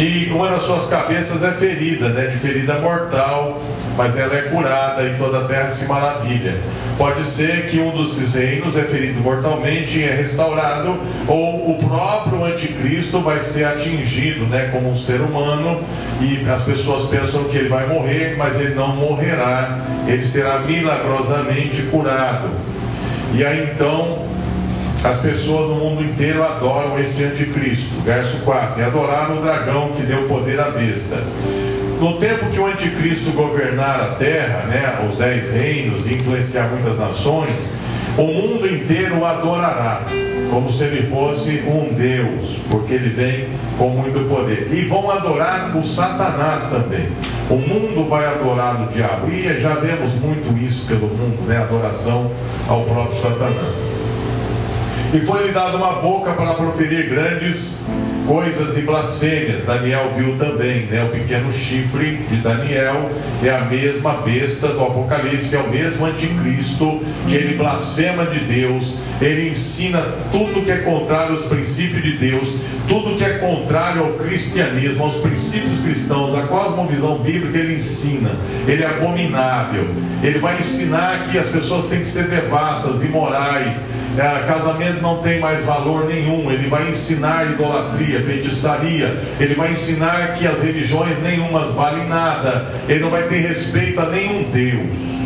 E uma das suas cabeças é ferida, né, de ferida mortal, mas ela é curada e toda a terra se maravilha. Pode ser que um dos reinos é ferido mortalmente e é restaurado, ou o próprio anticristo vai ser atingido né, como um ser humano, e as pessoas pensam que ele vai morrer, mas ele não morrerá, ele será milagrosamente curado. E aí então as pessoas no mundo inteiro adoram esse anticristo. Verso 4: E adoraram o dragão que deu poder à besta. No tempo que o anticristo governar a terra, né, os dez reinos, influenciar muitas nações, o mundo inteiro o adorará, como se ele fosse um Deus, porque ele vem com muito poder. E vão adorar o Satanás também. O mundo vai adorar o diabo. E já vemos muito isso pelo mundo, né? Adoração ao próprio Satanás. E foi-lhe dada uma boca para proferir grandes coisas e blasfêmias. Daniel viu também, né? O pequeno chifre de Daniel é a mesma besta do Apocalipse, é o mesmo anticristo, que ele blasfema de Deus, ele ensina tudo que é contrário aos princípios de Deus, tudo que é contrário ao cristianismo, aos princípios cristãos, a cosmovisão bíblica ele ensina, ele é abominável, ele vai ensinar que as pessoas têm que ser devassas, imorais, é, casamento não tem mais valor nenhum, ele vai ensinar idolatria, feitiçaria, ele vai ensinar que as religiões nenhumas valem nada, ele não vai ter respeito a nenhum Deus.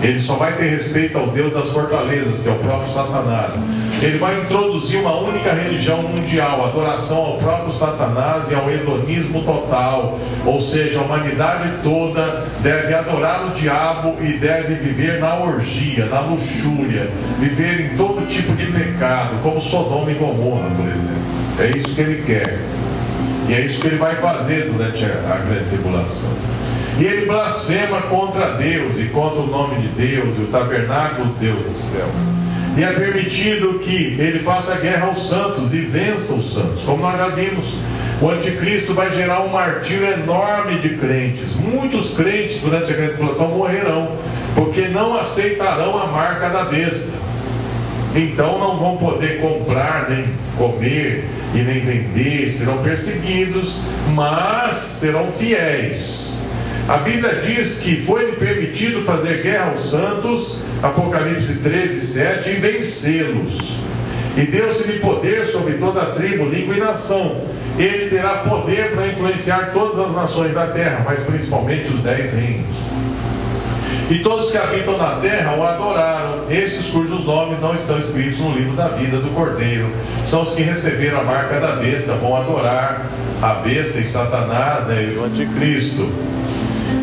Ele só vai ter respeito ao Deus das fortalezas, que é o próprio Satanás. Ele vai introduzir uma única religião mundial, adoração ao próprio Satanás e ao hedonismo total. Ou seja, a humanidade toda deve adorar o diabo e deve viver na orgia, na luxúria, viver em todo tipo de pecado, como Sodoma e Gomorra, por exemplo. É isso que ele quer. E é isso que ele vai fazer durante a, a grande tribulação. E ele blasfema contra Deus e contra o nome de Deus e o tabernáculo de Deus do céu. E é permitido que ele faça guerra aos santos e vença os santos. Como nós já vimos, o anticristo vai gerar um martírio enorme de crentes. Muitos crentes durante a grande tribulação morrerão, porque não aceitarão a marca da besta. Então não vão poder comprar, nem comer e nem vender, serão perseguidos, mas serão fiéis a Bíblia diz que foi permitido fazer guerra aos santos, Apocalipse 13, 7, e vencê-los. E deu-se-lhe poder sobre toda a tribo, língua e nação. Ele terá poder para influenciar todas as nações da terra, mas principalmente os dez reinos. E todos que habitam na terra o adoraram, esses cujos nomes não estão escritos no livro da vida do Cordeiro. São os que receberam a marca da besta, vão adorar a besta e Satanás né, e o anticristo.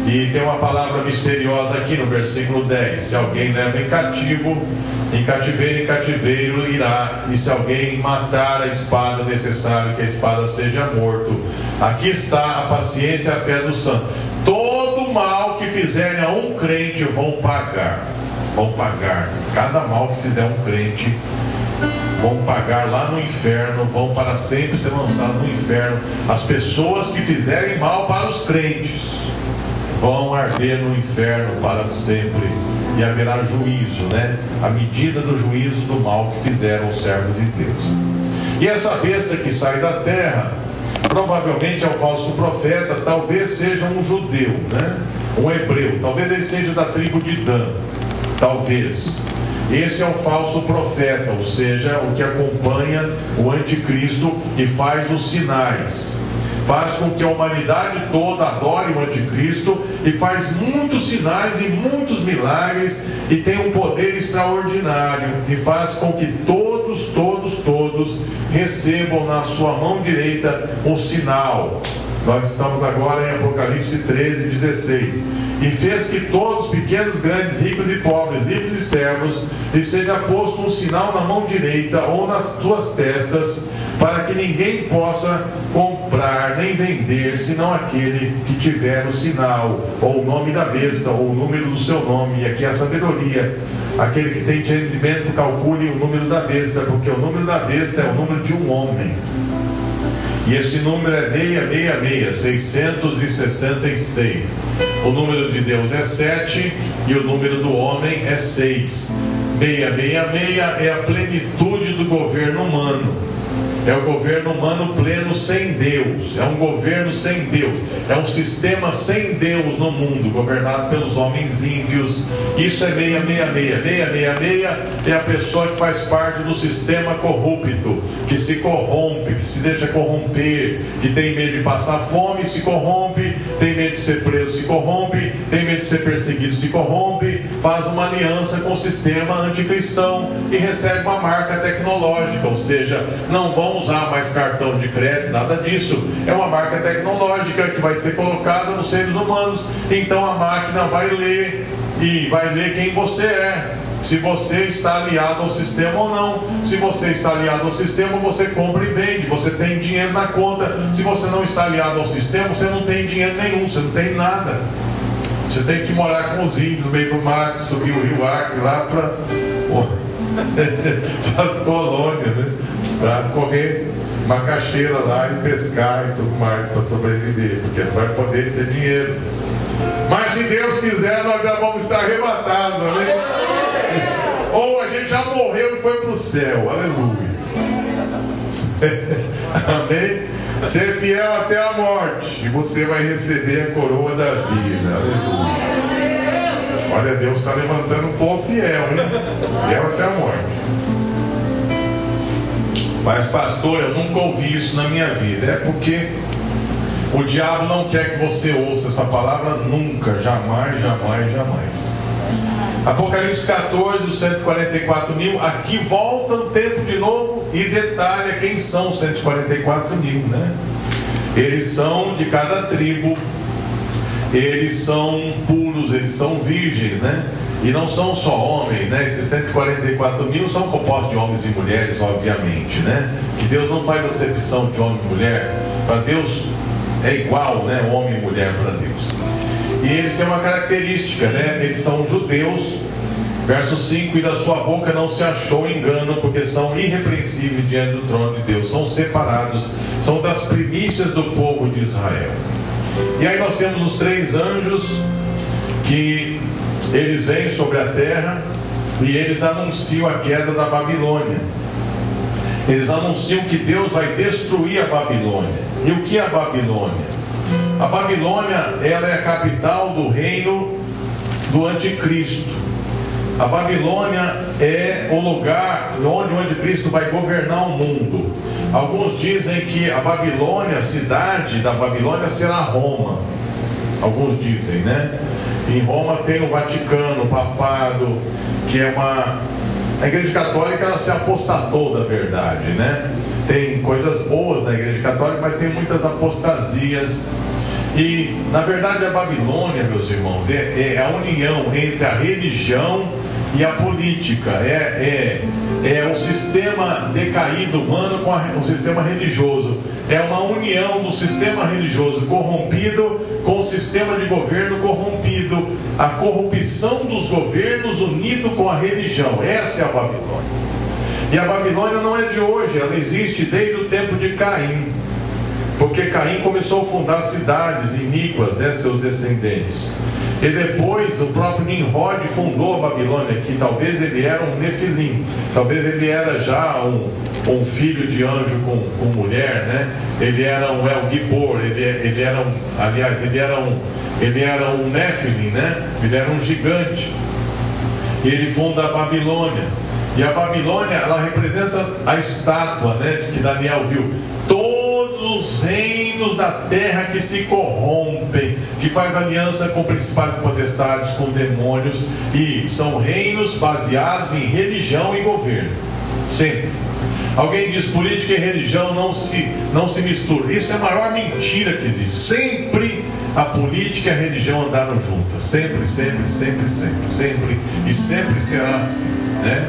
E tem uma palavra misteriosa aqui no versículo 10: Se alguém leva em cativo, em cativeiro em cativeiro irá, e se alguém matar a espada, necessário que a espada seja morto. Aqui está a paciência e a fé do santo. Todo mal que fizerem a um crente vão pagar. Vão pagar. Cada mal que fizer um crente vão pagar lá no inferno, vão para sempre ser lançados no inferno. As pessoas que fizerem mal para os crentes vão arder no inferno para sempre. E haverá juízo, né? A medida do juízo do mal que fizeram os servos de Deus. E essa besta que sai da terra, provavelmente é um falso profeta, talvez seja um judeu, né? Um hebreu, talvez ele seja da tribo de Dan, talvez. Esse é o falso profeta, ou seja, o que acompanha o anticristo e faz os sinais faz com que a humanidade toda adore o anticristo e faz muitos sinais e muitos milagres e tem um poder extraordinário e faz com que todos, todos, todos recebam na sua mão direita um sinal. Nós estamos agora em Apocalipse 13, 16. E fez que todos, pequenos, grandes, ricos e pobres, livres e servos, lhe seja posto um sinal na mão direita ou nas suas testas, para que ninguém possa comprar nem vender, senão aquele que tiver o sinal, ou o nome da besta, ou o número do seu nome, e aqui é a sabedoria. Aquele que tem entendimento, calcule o número da besta, porque o número da besta é o número de um homem. E esse número é 666, 666. O número de Deus é 7 e o número do homem é 6. 666 é a plenitude do governo humano. É o governo humano pleno sem Deus. É um governo sem Deus. É um sistema sem Deus no mundo, governado pelos homens ímpios. Isso é 666. 666 é a pessoa que faz parte do sistema corrupto, que se corrompe, que se deixa corromper, que tem medo de passar fome, se corrompe, tem medo de ser preso, se corrompe, tem medo de ser perseguido, se corrompe, faz uma aliança com o sistema anticristão e recebe uma marca tecnológica, ou seja, não vão usar mais cartão de crédito, nada disso. É uma marca tecnológica que vai ser colocada nos seres humanos. Então a máquina vai ler e vai ler quem você é. Se você está aliado ao sistema ou não. Se você está aliado ao sistema, você compra e vende. Você tem dinheiro na conta. Se você não está aliado ao sistema, você não tem dinheiro nenhum, você não tem nada. Você tem que morar com os índios no meio do mato, subir o rio Acre lá para as [LAUGHS] colônias, né? Para correr macaxeira lá e pescar e tudo mais para sobreviver, porque não vai poder ter dinheiro. Mas se Deus quiser, nós já vamos estar arrebatados, amém? Ou a gente já morreu e foi para o céu, aleluia. [LAUGHS] amém? Ser fiel até a morte, e você vai receber a coroa da vida, aleluia. Olha, Deus está levantando um povo fiel, hein? Fiel até a morte. Mas, pastor, eu nunca ouvi isso na minha vida. É porque o diabo não quer que você ouça essa palavra nunca, jamais, jamais, jamais. Apocalipse 14, os 144 mil, aqui volta o tempo de novo e detalha quem são os 144 mil, né? Eles são de cada tribo, eles são puros, eles são virgens, né? E não são só homens, né? Esses 144 mil são compostos de homens e mulheres, obviamente, né? Que Deus não faz acepção de homem e mulher. Para Deus é igual, né? Homem e mulher para Deus. E eles têm uma característica, né? Eles são judeus. Verso 5: E da sua boca não se achou engano, porque são irrepreensíveis diante do trono de Deus, são separados, são das primícias do povo de Israel. E aí nós temos os três anjos que eles vêm sobre a terra e eles anunciam a queda da Babilônia. Eles anunciam que Deus vai destruir a Babilônia. E o que é a Babilônia? A Babilônia, ela é a capital do reino do anticristo. A Babilônia é o lugar onde o anticristo vai governar o mundo. Alguns dizem que a Babilônia, a cidade da Babilônia será Roma. Alguns dizem, né? Em Roma tem o Vaticano, o Papado, que é uma. A Igreja Católica ela se apostatou da verdade, né? Tem coisas boas na Igreja Católica, mas tem muitas apostasias. E, na verdade, a Babilônia, meus irmãos, é, é a união entre a religião e a política. É, é, é o sistema decaído humano com a, o sistema religioso. É uma união do sistema religioso corrompido com o sistema de governo corrompido. A corrupção dos governos unido com a religião. Essa é a Babilônia. E a Babilônia não é de hoje, ela existe desde o tempo de Caim. Porque Caim começou a fundar cidades iníquas, né, seus descendentes. E depois o próprio Nimrod fundou a Babilônia, que talvez ele era um Nefilim, talvez ele era já um, um filho de anjo com, com mulher, né? Ele era um El Gibor, ele, ele era um, aliás, ele era um, ele era um Nefilim, né? Ele era um gigante. E ele funda a Babilônia. E a Babilônia, ela representa a estátua, né? Que Daniel viu. Todos os reinos da terra que se corrompem, que faz aliança com principais potestades, com demônios, e são reinos baseados em religião e governo. Sempre. Alguém diz política e religião não se, não se misturam. Isso é a maior mentira que existe. Sempre a política e a religião andaram juntas. Sempre, sempre, sempre, sempre, sempre. E sempre será assim. Né?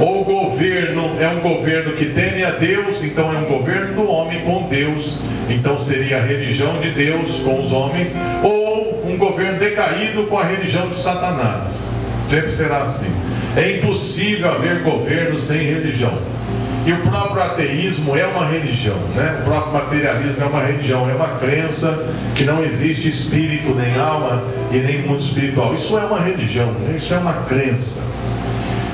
Ou o governo é um governo que teme a Deus, então é um governo do homem com Deus, então seria a religião de Deus com os homens, ou um governo decaído com a religião de Satanás. Sempre será assim. É impossível haver governo sem religião. E o próprio ateísmo é uma religião, né? o próprio materialismo é uma religião, é uma crença que não existe espírito, nem alma e nem mundo espiritual. Isso é uma religião, né? isso é uma crença.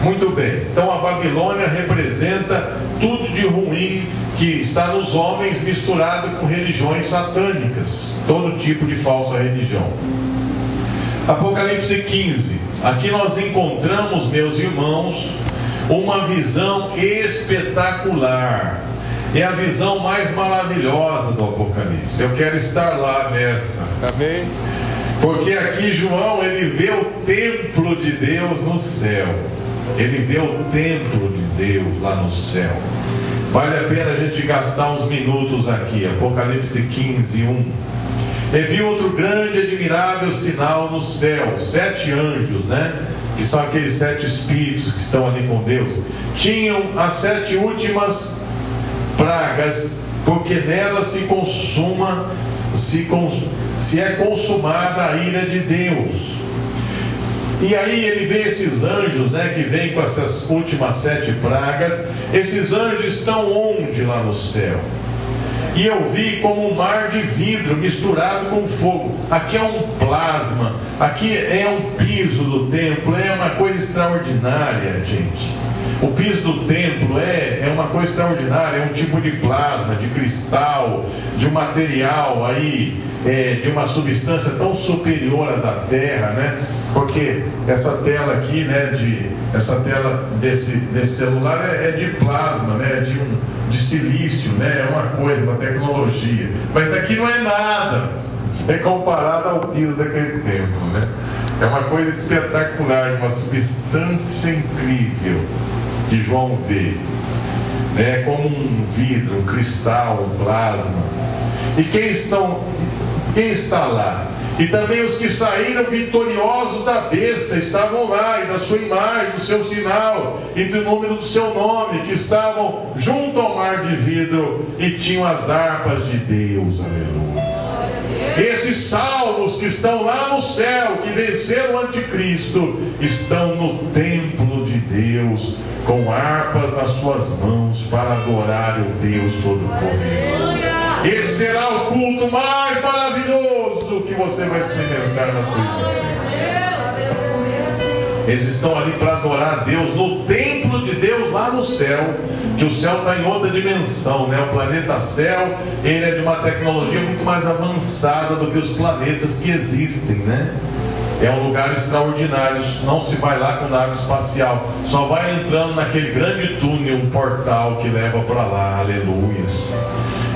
Muito bem, então a Babilônia representa tudo de ruim que está nos homens misturado com religiões satânicas, todo tipo de falsa religião. Apocalipse 15. Aqui nós encontramos, meus irmãos, uma visão espetacular. É a visão mais maravilhosa do Apocalipse. Eu quero estar lá nessa. Amém. Porque aqui João ele vê o templo de Deus no céu. Ele vê o templo de Deus lá no céu. Vale a pena a gente gastar uns minutos aqui. Apocalipse 15, 1. E viu outro grande e admirável sinal no céu, sete anjos, né? Que são aqueles sete espíritos que estão ali com Deus. Tinham as sete últimas pragas, porque nelas se consuma, se, cons, se é consumada a ira de Deus. E aí ele vê esses anjos, né, que vêm com essas últimas sete pragas. Esses anjos estão onde lá no céu? E eu vi como um mar de vidro misturado com fogo. Aqui é um plasma, aqui é um piso do templo, é uma coisa extraordinária, gente. O piso do templo é, é uma coisa extraordinária, é um tipo de plasma, de cristal, de um material aí, é, de uma substância tão superior à da terra, né? Porque essa tela aqui, né, de, essa tela desse, desse celular é, é de plasma, né, de, um, de silício, né, é uma coisa, uma tecnologia. Mas daqui não é nada, é comparado ao piso daquele tempo, né? É uma coisa espetacular, uma substância incrível que João vê. Né, como um vidro, um cristal, um plasma. E quem, estão, quem está lá? E também os que saíram vitoriosos da besta estavam lá, e da sua imagem, do seu sinal, e do número do seu nome, que estavam junto ao mar de vidro e tinham as harpas de Deus. Aleluia. Esses salvos que estão lá no céu, que venceram o anticristo, estão no templo de Deus, com harpas nas suas mãos, para adorar o Deus Todo-Poderoso. Esse será o culto mais maravilhoso que você vai experimentar na sua vida. Eles estão ali para adorar a Deus no templo de Deus lá no céu, que o céu está em outra dimensão, né? O planeta céu ele é de uma tecnologia muito mais avançada do que os planetas que existem, né? É um lugar extraordinário. Não se vai lá com nave espacial. Só vai entrando naquele grande túnel, um portal que leva para lá. Aleluia.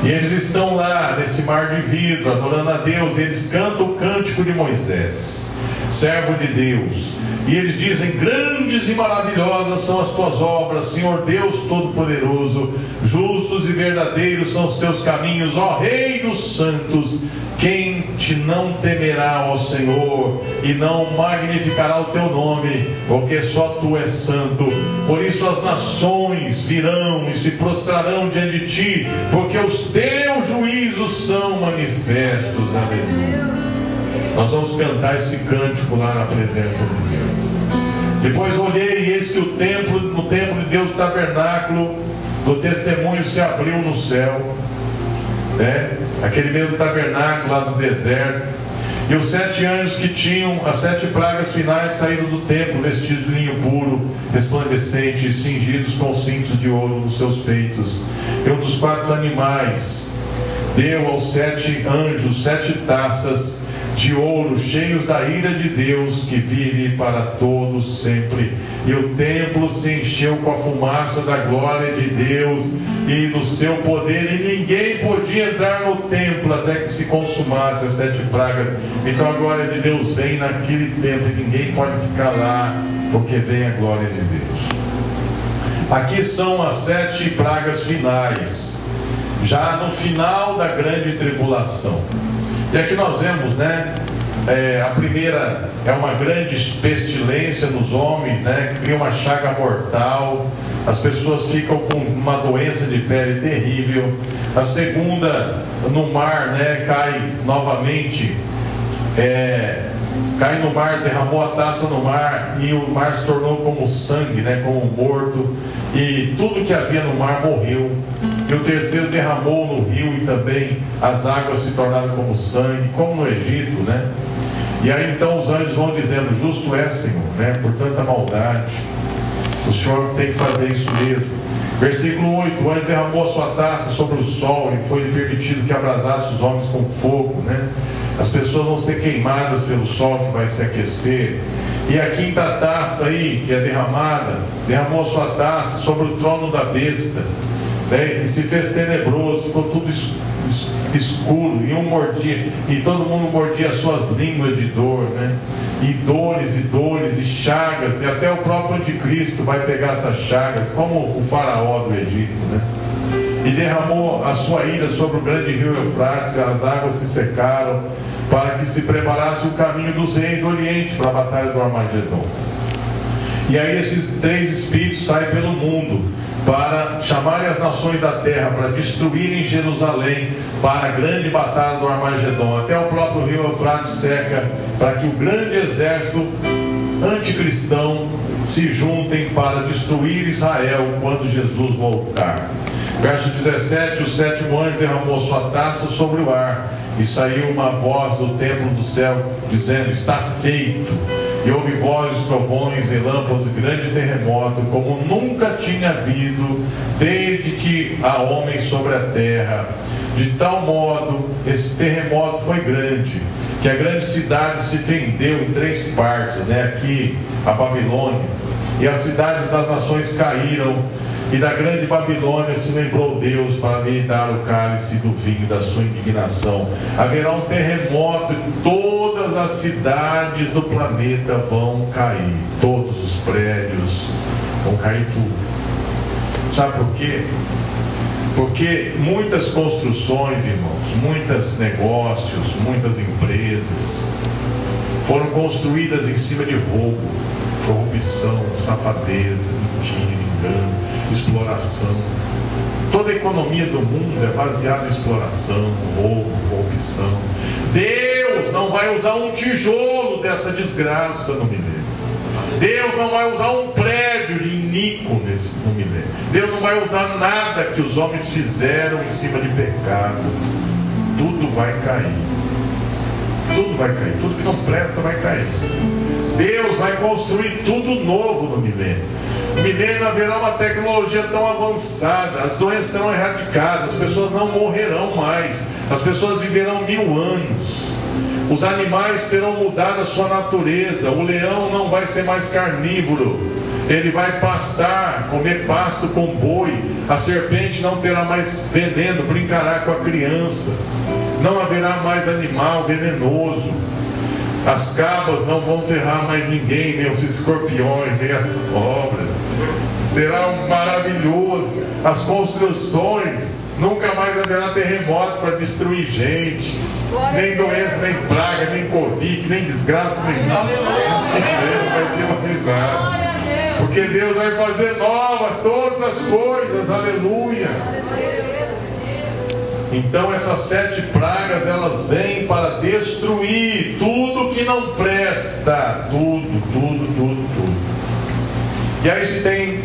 E eles estão lá nesse mar de vidro, adorando a Deus, e eles cantam o cântico de Moisés, servo de Deus. E eles dizem: Grandes e maravilhosas são as tuas obras, Senhor Deus Todo-Poderoso, justos e verdadeiros são os teus caminhos, ó Rei dos Santos. Quem te não temerá, ó Senhor, e não magnificará o teu nome, porque só tu és santo. Por isso as nações virão e se prostrarão diante de ti, porque os teus juízos são manifestos. Aleluia. Nós vamos cantar esse cântico lá na presença de Deus. Depois olhei e eis que o templo, no templo de Deus, o tabernáculo do testemunho se abriu no céu né? aquele mesmo tabernáculo lá do deserto. E os sete anjos que tinham as sete pragas finais saíram do templo, vestidos de linho puro, resplandecente, cingidos com cintos de ouro nos seus peitos. E um dos quatro animais deu aos sete anjos sete taças de ouro, cheios da ira de Deus que vive para todos sempre. E o templo se encheu com a fumaça da glória de Deus e do seu poder, e ninguém podia entrar no templo até que se consumasse as sete pragas. Então a glória de Deus vem naquele templo e ninguém pode ficar lá, porque vem a glória de Deus. Aqui são as sete pragas finais, já no final da grande tribulação. E aqui nós vemos, né? É, a primeira é uma grande pestilência nos homens, né? Cria uma chaga mortal, as pessoas ficam com uma doença de pele terrível. A segunda, no mar, né? Cai novamente, é, cai no mar, derramou a taça no mar e o mar se tornou como sangue, né? Como morto e tudo que havia no mar morreu. E o terceiro derramou no rio e também as águas se tornaram como sangue, como no Egito, né? E aí então os anjos vão dizendo: Justo é, Senhor, né? Por tanta maldade. O Senhor tem que fazer isso mesmo. Versículo 8: O anjo derramou a sua taça sobre o sol e foi permitido que abrasasse os homens com fogo, né? As pessoas vão ser queimadas pelo sol que vai se aquecer. E a quinta taça aí, que é derramada, derramou a sua taça sobre o trono da besta né? e se fez tenebroso, ficou tudo escuro, e um mordia, e todo mundo mordia as suas línguas de dor, né? E dores e dores e chagas, e até o próprio anticristo vai pegar essas chagas, como o faraó do Egito, né? E derramou a sua ira sobre o grande rio Eufrates, e as águas se secaram, para que se preparasse o caminho dos reis do Oriente para a batalha do Armagedon. E aí esses três espíritos saem pelo mundo para chamarem as nações da terra para destruírem Jerusalém para a grande batalha do Armagedon. Até o próprio rio Eufrates seca para que o grande exército anticristão se juntem para destruir Israel quando Jesus voltar. Verso 17: O sétimo anjo derramou sua taça sobre o ar, e saiu uma voz do templo do céu, dizendo: Está feito e houve vozes, trovões, e grande terremoto, como nunca tinha havido desde que há homem sobre a terra. De tal modo, esse terremoto foi grande, que a grande cidade se fendeu em três partes, né? aqui a Babilônia, e as cidades das nações caíram e da grande Babilônia se lembrou Deus para lhe dar o cálice do vinho da sua indignação. Haverá um terremoto e todas as cidades do planeta vão cair. Todos os prédios vão cair tudo. Sabe por quê? Porque muitas construções, irmãos, muitos negócios, muitas empresas foram construídas em cima de roubo, corrupção, safadeza, mentira, engano exploração. Toda a economia do mundo é baseada em exploração, roubo, corrupção. Deus não vai usar um tijolo dessa desgraça no milênio. Deus não vai usar um prédio de iníquo nesse, no milênio. Deus não vai usar nada que os homens fizeram em cima de pecado. Tudo vai cair. Tudo vai cair. Tudo que não presta vai cair. Deus vai construir tudo novo no milênio. Milênio haverá uma tecnologia tão avançada, as doenças serão erradicadas, as pessoas não morrerão mais, as pessoas viverão mil anos. Os animais serão mudados a sua natureza, o leão não vai ser mais carnívoro, ele vai pastar, comer pasto com boi, a serpente não terá mais veneno, brincará com a criança, não haverá mais animal venenoso, as cabras não vão ferrar mais ninguém, nem os escorpiões, nem as cobras. Será maravilhoso. As construções, nunca mais haverá terremoto para destruir gente, nem doença, nem praga, nem covid, nem desgraça nenhuma. Vai ter uma porque Deus vai fazer novas todas as coisas, aleluia. Então essas sete pragas elas vêm para destruir tudo que não presta, tudo, tudo, tudo, tudo. E aí se tem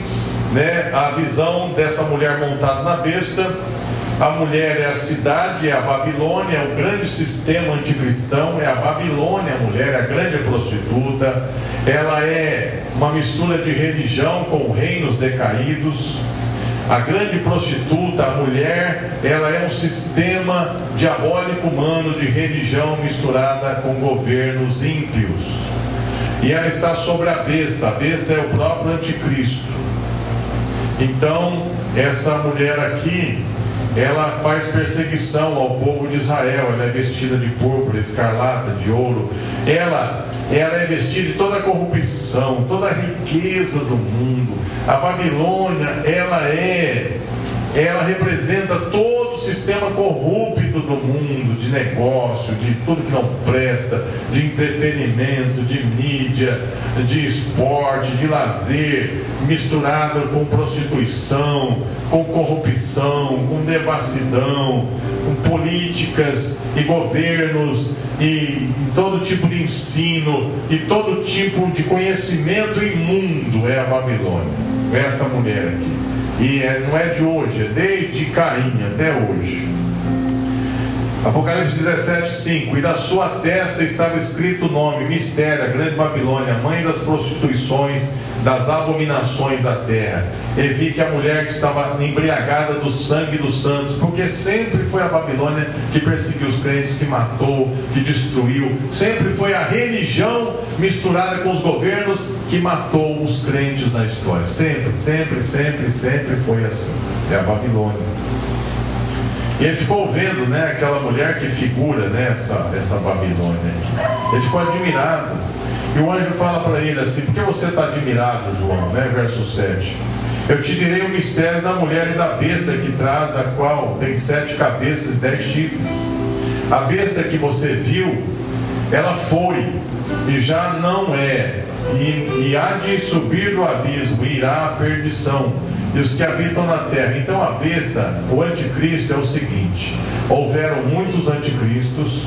né, a visão dessa mulher montada na besta. A mulher é a cidade, é a Babilônia, é o grande sistema anticristão, é a Babilônia, a mulher, é a grande prostituta, ela é uma mistura de religião com reinos decaídos. A grande prostituta, a mulher, ela é um sistema diabólico humano de religião misturada com governos ímpios. E ela está sobre a besta, a besta é o próprio anticristo. Então, essa mulher aqui, ela faz perseguição ao povo de Israel, ela é vestida de púrpura, escarlata, de ouro. Ela ela é vestida de toda a corrupção, toda a riqueza do mundo. A Babilônia, ela é, ela representa todo o sistema corrupto do mundo, de negócio, de tudo que não presta, de entretenimento, de mídia, de esporte, de lazer, misturado com prostituição, com corrupção, com devassidão, com políticas e governos e todo tipo de ensino e todo tipo de conhecimento imundo é a Babilônia, é essa mulher aqui. E é, não é de hoje, é desde Caim até hoje. Apocalipse 17, 5. E da sua testa estava escrito o nome: Mistério, a Grande Babilônia, mãe das prostituições, das abominações da terra. E vi que a mulher que estava embriagada do sangue dos santos, porque sempre foi a Babilônia que perseguiu os crentes, que matou, que destruiu. Sempre foi a religião misturada com os governos que matou os crentes na história. Sempre, sempre, sempre, sempre foi assim. É a Babilônia. Ele ficou vendo né, aquela mulher que figura né, essa, essa Babilônia. Ele ficou admirado. E o anjo fala para ele assim: Por que você está admirado, João? Né, verso 7. Eu te direi o mistério da mulher e da besta que traz, a qual tem sete cabeças e dez chifres. A besta que você viu, ela foi e já não é, e, e há de subir do abismo, e irá à perdição e os que habitam na terra. Então a besta, o anticristo é o seguinte: houveram muitos anticristos,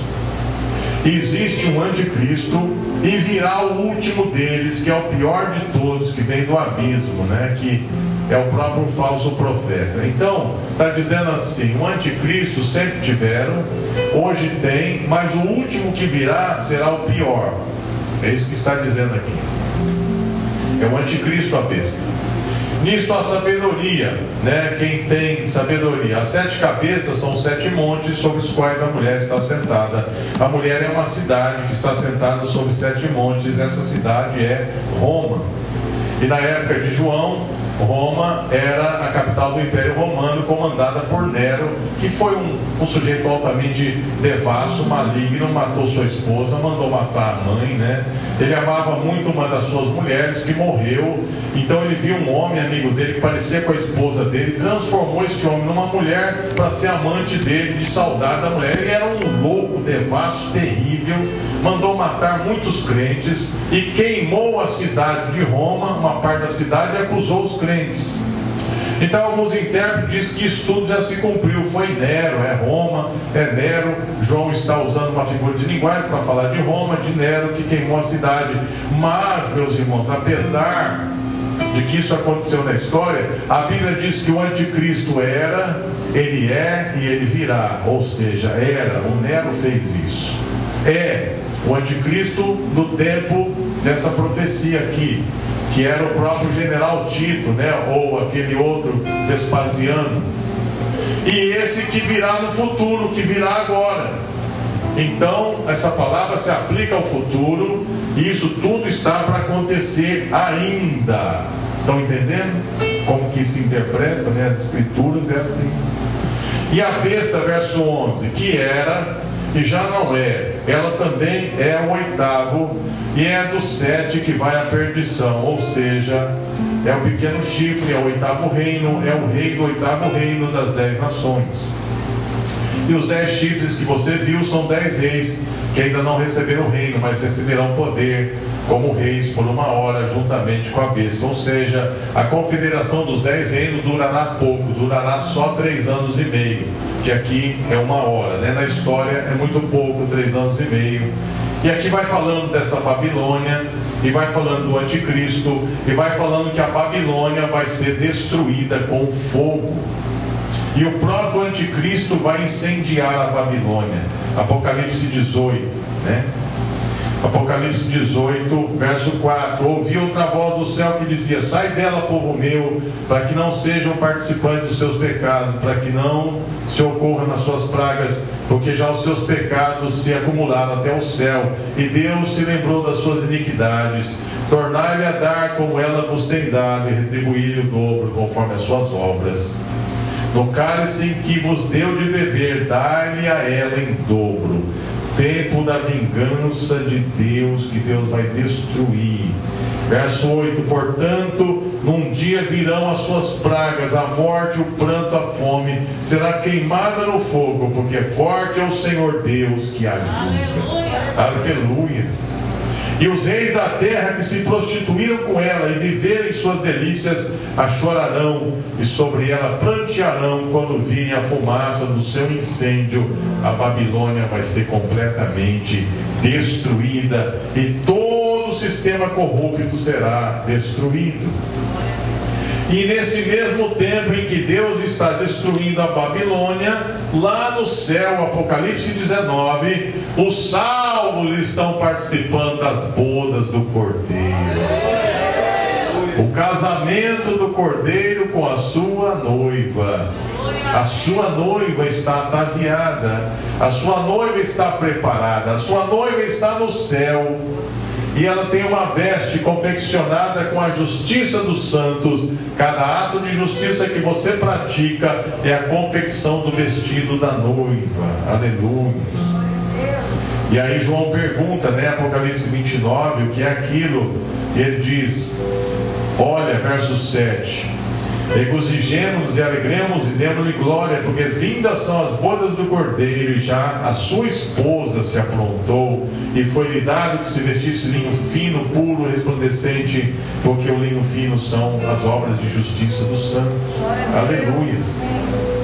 existe um anticristo e virá o último deles, que é o pior de todos, que vem do abismo, né? Que é o próprio falso profeta. Então, está dizendo assim: o anticristo sempre tiveram, hoje tem, mas o último que virá será o pior. É isso que está dizendo aqui. É o anticristo a besta. Nisto a sabedoria, né? Quem tem sabedoria. As sete cabeças são sete montes sobre os quais a mulher está sentada. A mulher é uma cidade que está sentada sobre sete montes. Essa cidade é Roma. E na época de João, Roma era a capital do Império Romano, comandada por Nero, que foi um, um, sujeito altamente devasso, maligno, matou sua esposa, mandou matar a mãe, né? Ele amava muito uma das suas mulheres que morreu, então ele viu um homem amigo dele que parecia com a esposa dele, transformou este homem numa mulher para ser amante dele, de saudade da mulher. Ele era um louco, devasso, terrível, mandou matar muitos crentes e queimou a cidade de Roma, uma parte da cidade, e acusou os crentes. Então, alguns intérpretes dizem que isso tudo já se cumpriu. Foi Nero, é Roma, é Nero. João está usando uma figura de linguagem para falar de Roma, de Nero, que queimou a cidade. Mas, meus irmãos, apesar de que isso aconteceu na história, a Bíblia diz que o anticristo era, ele é e ele virá. Ou seja, era, o Nero fez isso. É o anticristo do tempo dessa profecia aqui que era o próprio general Tito, né? ou aquele outro Vespasiano. E esse que virá no futuro, que virá agora. Então, essa palavra se aplica ao futuro, e isso tudo está para acontecer ainda. Estão entendendo? Como que se interpreta, né? As escrituras é assim. E a besta, verso 11, que era e já não é, ela também é o oitavo e é do sete que vai à perdição, ou seja, é o pequeno chifre, é o oitavo reino, é o rei do oitavo reino das dez nações. E os dez chifres que você viu são dez reis que ainda não receberam o reino, mas receberão poder como reis por uma hora, juntamente com a besta. Ou seja, a confederação dos dez reinos durará pouco, durará só três anos e meio, que aqui é uma hora, né? Na história é muito pouco, três anos e meio. E aqui vai falando dessa Babilônia, e vai falando do anticristo, e vai falando que a Babilônia vai ser destruída com fogo. E o próprio anticristo vai incendiar a Babilônia. Apocalipse 18, né? Apocalipse 18, verso 4: Ouvi outra voz do céu que dizia: Sai dela, povo meu, para que não sejam participantes dos seus pecados, para que não se ocorra nas suas pragas, porque já os seus pecados se acumularam até o céu, e Deus se lembrou das suas iniquidades. Tornai-lhe a dar como ela vos tem dado, e retribuir-lhe o dobro, conforme as suas obras. No cálice que vos deu de beber, dai-lhe a ela em dobro tempo da vingança de Deus, que Deus vai destruir. Verso 8: Portanto, num dia virão as suas pragas, a morte, o pranto, a fome, será queimada no fogo, porque forte é o Senhor Deus que ajuda. Aleluia. Aleluia. E os reis da terra que se prostituíram com ela e viverem suas delícias, a chorarão e sobre ela prantearão quando virem a fumaça do seu incêndio. A Babilônia vai ser completamente destruída e todo o sistema corrupto será destruído. E nesse mesmo tempo em que Deus está destruindo a Babilônia, lá no céu, Apocalipse 19, os salvos estão participando das bodas do Cordeiro. O casamento do Cordeiro com a sua noiva. A sua noiva está ataviada, a sua noiva está preparada, a sua noiva está no céu e ela tem uma veste confeccionada com a justiça dos santos. Cada ato de justiça que você pratica é a confecção do vestido da noiva. Aleluia. E aí João pergunta, né, Apocalipse 29, o que é aquilo? E ele diz: Olha, verso 7. Regozijemos e alegremos e demos-lhe glória, porque vindas são as bodas do cordeiro, e já a sua esposa se aprontou, e foi-lhe dado que se vestisse linho fino, puro, resplandecente, porque o linho fino são as obras de justiça dos santos. Aleluia.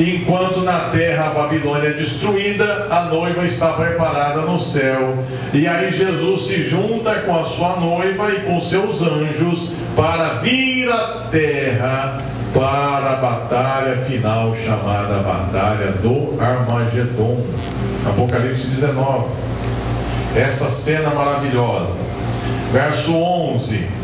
Enquanto na terra a Babilônia é destruída, a noiva está preparada no céu. E aí Jesus se junta com a sua noiva e com seus anjos para vir à terra para a batalha final chamada Batalha do Armagedon. Apocalipse 19. Essa cena maravilhosa. Verso 11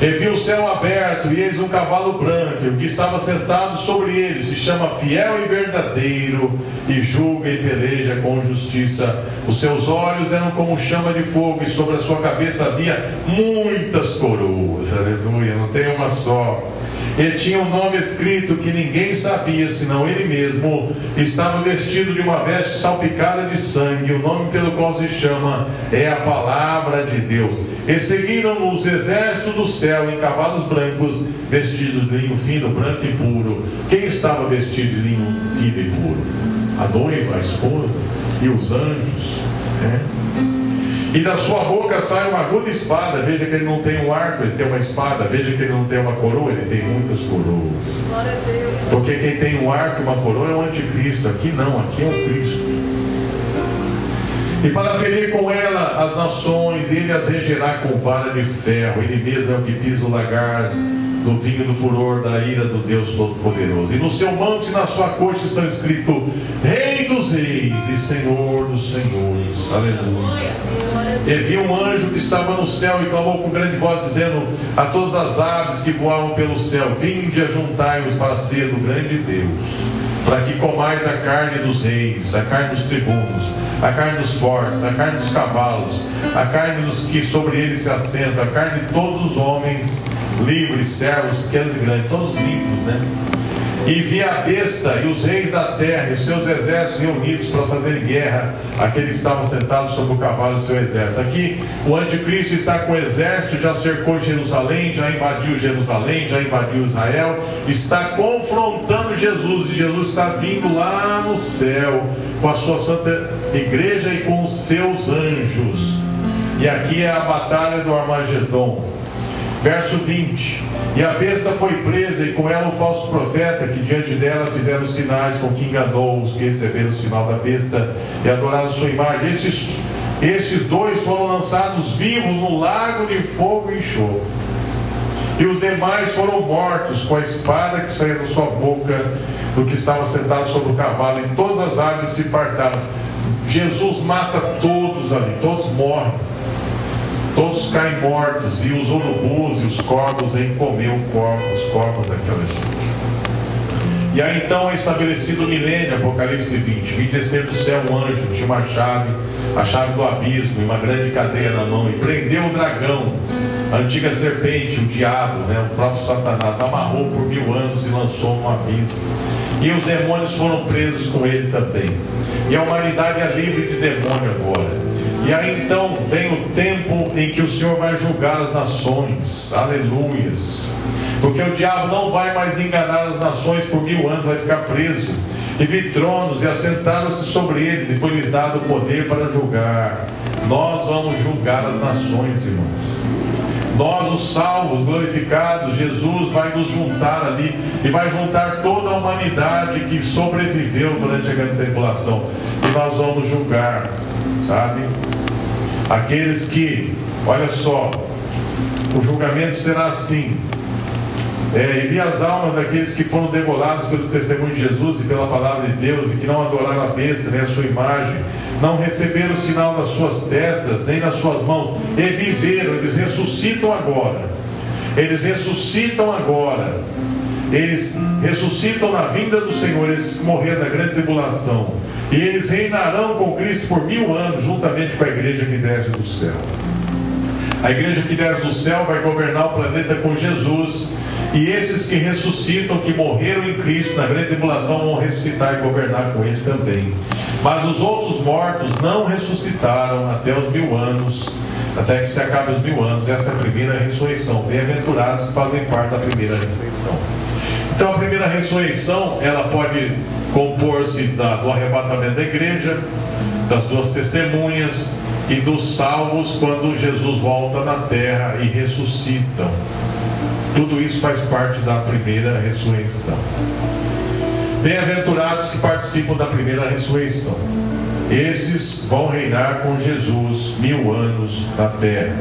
e viu o céu aberto, e eis um cavalo branco, e o que estava sentado sobre ele se chama Fiel e Verdadeiro, e julga e peleja com justiça. Os seus olhos eram como chama de fogo, e sobre a sua cabeça havia muitas coroas. Aleluia, não tem uma só. Ele tinha um nome escrito que ninguém sabia, senão ele mesmo. Estava vestido de uma veste salpicada de sangue. O nome pelo qual se chama é a Palavra de Deus. E seguiram os exércitos do céu em cavalos brancos, vestidos de linho fino, branco e puro. Quem estava vestido de linho fino e puro? A noiva, a esposa e os anjos. Né? E da sua boca sai uma aguda espada. Veja que ele não tem um arco, ele tem uma espada. Veja que ele não tem uma coroa, ele tem muitas coroas. Porque quem tem um arco e uma coroa é o anticristo. Aqui não, aqui é o Cristo e para ferir com ela as nações, ele as regerá com vara de ferro. Ele mesmo é o que pisa o lagar do vinho do furor da ira do Deus Todo-Poderoso. E no seu monte, na sua corte, está escrito: Rei dos Reis e Senhor dos Senhores. Aleluia. E viu um anjo que estava no céu e clamou com grande voz, dizendo a todas as aves que voavam pelo céu: Vinde, ajuntai-vos para ser do grande Deus para que comais a carne dos reis, a carne dos tribunos, a carne dos fortes, a carne dos cavalos, a carne dos que sobre eles se assentam, a carne de todos os homens livres, servos, pequenos e grandes, todos ímpios, né? E vi a besta e os reis da terra e os seus exércitos reunidos para fazer guerra àquele que estava sentado sobre o cavalo e seu exército. Aqui o anticristo está com o exército, já cercou Jerusalém, já invadiu Jerusalém, já invadiu Israel, está confrontando Jesus, e Jesus está vindo lá no céu com a sua santa igreja e com os seus anjos. E aqui é a batalha do Armagedon. Verso 20: E a besta foi presa, e com ela o falso profeta, que diante dela fizeram sinais com que enganou os que receberam o sinal da besta e adoraram sua imagem. Estes, estes dois foram lançados vivos no lago de fogo e enxofre. E os demais foram mortos com a espada que saía da sua boca do que estava sentado sobre o cavalo, e todas as aves se fartaram. Jesus mata todos ali, todos morrem. Todos caem mortos, e os urubus e os corvos comer corpo, os corpos daquela gente. E aí então é estabelecido o milênio, Apocalipse 20. Vim descer do céu um anjo, tinha uma chave, a chave do abismo, e uma grande cadeia na mão, e prendeu o dragão, a antiga serpente, o diabo, né, o próprio Satanás, amarrou por mil anos e lançou no abismo. E os demônios foram presos com ele também. E a humanidade é livre de demônio agora. E aí então vem o tempo em que o Senhor vai julgar as nações. Aleluias. Porque o diabo não vai mais enganar as nações por mil anos, vai ficar preso. E vi tronos e assentaram-se sobre eles, e foi-lhes dado o poder para julgar. Nós vamos julgar as nações, irmãos. Nós, os salvos, glorificados, Jesus vai nos juntar ali e vai juntar toda a humanidade que sobreviveu durante a grande tribulação. E nós vamos julgar, sabe? Aqueles que, olha só, o julgamento será assim. É, e vi as almas daqueles que foram degolados pelo testemunho de Jesus e pela palavra de Deus, e que não adoraram a besta nem a sua imagem, não receberam o sinal nas suas testas, nem nas suas mãos, e viveram, eles ressuscitam agora. Eles ressuscitam agora. Eles ressuscitam na vinda do Senhor, eles morreram na grande tribulação. E eles reinarão com Cristo por mil anos, juntamente com a igreja que desce do céu. A igreja que desce do céu vai governar o planeta com Jesus. E esses que ressuscitam, que morreram em Cristo na grande tribulação, vão ressuscitar e governar com Ele também. Mas os outros mortos não ressuscitaram até os mil anos, até que se acabe os mil anos. Essa é a primeira ressurreição. Bem-aventurados fazem parte da primeira ressurreição. Então, a primeira ressurreição, ela pode compor-se do arrebatamento da igreja, das duas testemunhas e dos salvos quando Jesus volta na terra e ressuscitam. Tudo isso faz parte da primeira ressurreição. Bem-aventurados que participam da primeira ressurreição. Esses vão reinar com Jesus mil anos na terra.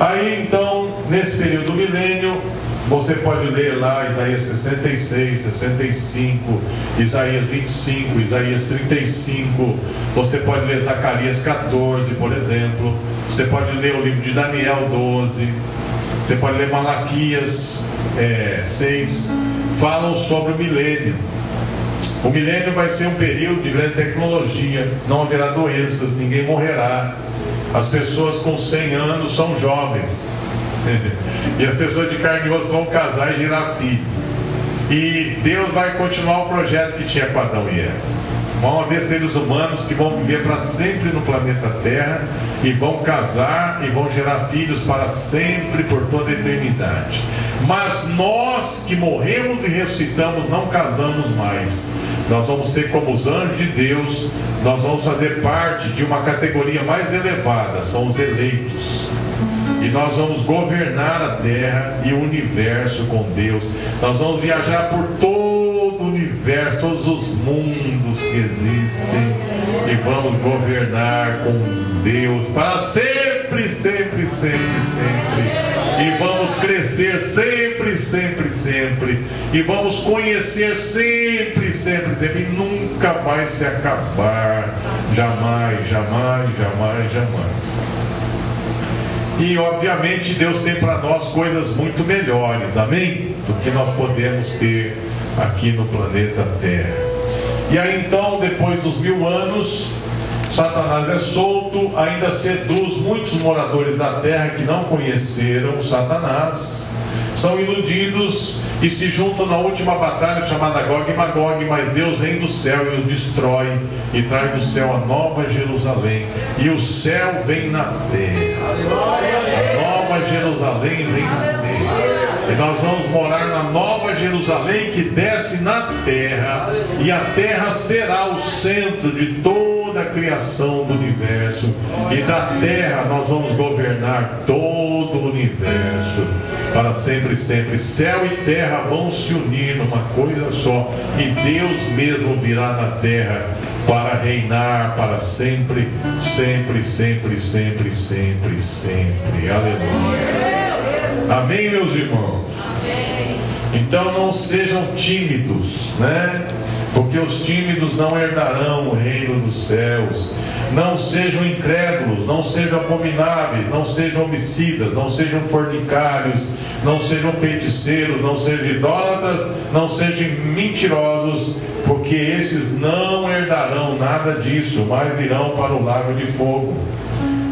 Aí então, nesse período do milênio, você pode ler lá Isaías 66, 65, Isaías 25, Isaías 35. Você pode ler Zacarias 14, por exemplo. Você pode ler o livro de Daniel 12. Você pode ler Malaquias é, 6. Falam sobre o milênio. O milênio vai ser um período de grande tecnologia. Não haverá doenças, ninguém morrerá. As pessoas com 100 anos são jovens. [LAUGHS] e as pessoas de carne e osso vão casar e gerar filhos. E Deus vai continuar o projeto que tinha com Adão e Eva. Vão haver seres humanos que vão viver para sempre no planeta Terra e vão casar e vão gerar filhos para sempre, por toda a eternidade. Mas nós que morremos e ressuscitamos não casamos mais. Nós vamos ser como os anjos de Deus, nós vamos fazer parte de uma categoria mais elevada, são os eleitos. E nós vamos governar a terra e o universo com Deus. Nós vamos viajar por todo o universo, todos os mundos que existem. E vamos governar com Deus para sempre, sempre, sempre, sempre. E vamos crescer sempre, sempre, sempre. E vamos conhecer sempre, sempre, sempre. E nunca vai se acabar. Jamais, jamais, jamais, jamais. E obviamente Deus tem para nós coisas muito melhores, amém? Do que nós podemos ter aqui no planeta Terra. E aí então, depois dos mil anos, Satanás é solto, ainda seduz muitos moradores da terra que não conheceram Satanás. São iludidos e se juntam na última batalha chamada Gog e Magog, mas Deus vem do céu e os destrói e traz do céu a nova Jerusalém. E o céu vem na terra. A nova Jerusalém vem na terra. E nós vamos morar na nova Jerusalém que desce na terra, e a terra será o centro de toda a criação do universo. E da terra nós vamos governar todo o universo para sempre, sempre. Céu e terra vão se unir numa coisa só, e Deus mesmo virá na terra para reinar para sempre, sempre, sempre, sempre, sempre, sempre. Aleluia. Amém, meus irmãos? Então não sejam tímidos, né? Porque os tímidos não herdarão o reino dos céus. Não sejam incrédulos, não sejam abomináveis, não sejam homicidas, não sejam fornicários, não sejam feiticeiros, não sejam idólatras, não sejam mentirosos, porque esses não herdarão nada disso, mas irão para o lago de fogo.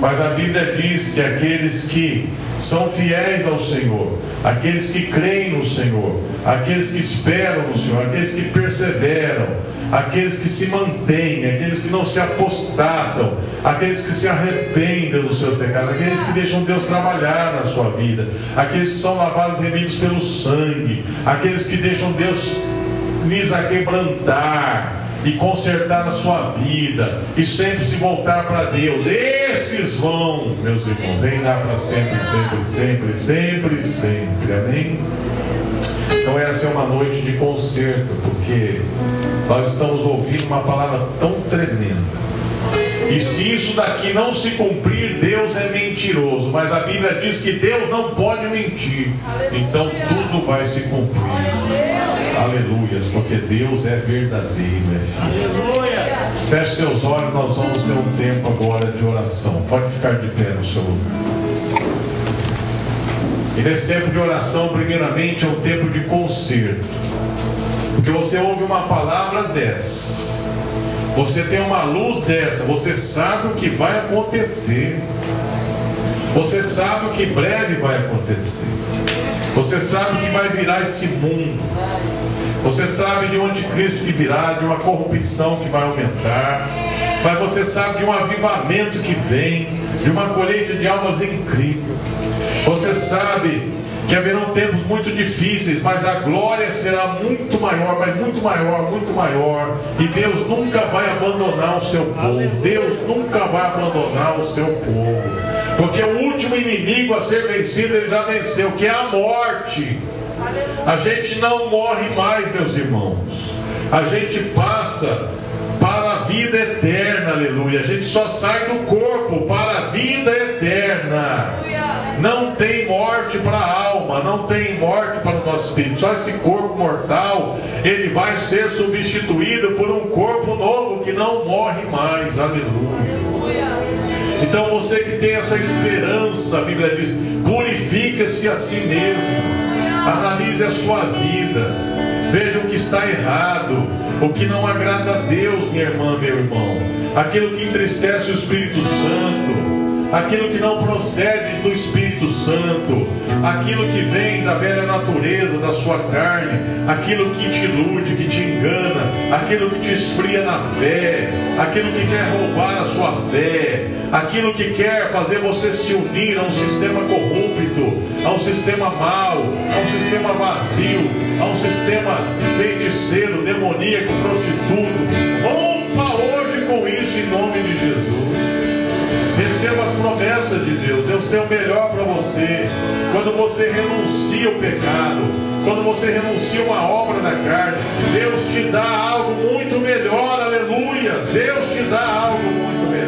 Mas a Bíblia diz que aqueles que são fiéis ao Senhor, aqueles que creem no Senhor, aqueles que esperam no Senhor, aqueles que perseveram, aqueles que se mantêm, aqueles que não se apostatam, aqueles que se arrependem dos seus pecados, aqueles que deixam Deus trabalhar na sua vida, aqueles que são lavados e remidos pelo sangue, aqueles que deixam Deus lhes aquebrantar e consertar a sua vida e sempre se voltar para Deus. Esses vão, meus irmãos, reinar para sempre, sempre, sempre, sempre, sempre. Amém? Então essa é uma noite de conserto, porque nós estamos ouvindo uma palavra tão tremenda. E se isso daqui não se cumprir, Deus é mentiroso. Mas a Bíblia diz que Deus não pode mentir. Então tudo vai se cumprir. Aleluias, porque Deus é verdadeiro, é fiel. Aleluia. Feche seus olhos, nós vamos ter um tempo agora de oração. Pode ficar de pé no seu lugar. E nesse tempo de oração, primeiramente, é um tempo de conserto. Porque você ouve uma palavra dessa, você tem uma luz dessa, você sabe o que vai acontecer. Você sabe o que breve vai acontecer. Você sabe o que vai virar esse mundo. Você sabe de onde Cristo virá, de uma corrupção que vai aumentar. Mas você sabe de um avivamento que vem, de uma colheita de almas incrível. Você sabe que haverão tempos muito difíceis, mas a glória será muito maior, mas muito maior, muito maior. E Deus nunca vai abandonar o seu povo. Deus nunca vai abandonar o seu povo. Porque o último inimigo a ser vencido, ele já venceu, que é a morte. A gente não morre mais, meus irmãos. A gente passa para a vida eterna, aleluia. A gente só sai do corpo para a vida eterna. Não tem morte para a alma, não tem morte para o nosso espírito. Só esse corpo mortal, ele vai ser substituído por um corpo novo que não morre mais. Aleluia. Então você que tem essa esperança, a Bíblia diz: purifica-se a si mesmo Analise a sua vida. Veja o que está errado, o que não agrada a Deus, minha irmã, meu irmão. Aquilo que entristece o Espírito Santo, aquilo que não procede do Espírito Santo, aquilo que vem da velha natureza, da sua carne, aquilo que te ilude, que te engana, aquilo que te esfria na fé, aquilo que quer roubar a sua fé, aquilo que quer fazer você se unir a um sistema corrupto, a um sistema mau, a um sistema vazio, a um sistema feiticeiro, demoníaco, prostituto. Rompa hoje com isso em nome de Jesus. Receba as promessas de Deus. Deus tem o melhor para você. Quando você renuncia o pecado, quando você renuncia uma obra da carne, Deus te dá algo muito melhor. Aleluia. Deus te dá algo muito melhor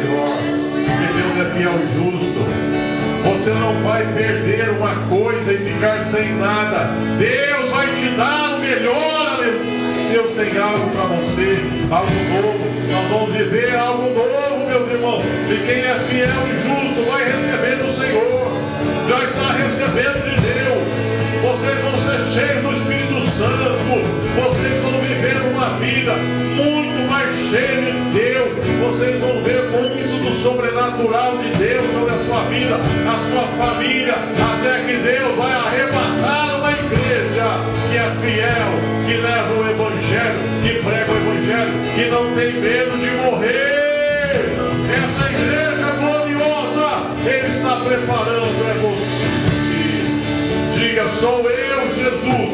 é fiel e justo. Você não vai perder uma coisa e ficar sem nada. Deus vai te dar o melhor, aleluia. Deus tem algo para você, algo novo. Nós vamos viver algo novo, meus irmãos. E quem é fiel e justo vai receber do Senhor. Já está recebendo de Deus. Vocês vão ser cheios do Espírito Santo. Vocês vão viver uma vida muito mais cheia de Deus. Vocês vão ver muito do sobrenatural de Deus sobre a sua vida, a sua família, até que Deus vai arrebatar uma que que levam o Evangelho, que pregam o Evangelho, que não tem medo de morrer. Essa igreja gloriosa, Ele está preparando, é você. Diga, sou eu, Jesus.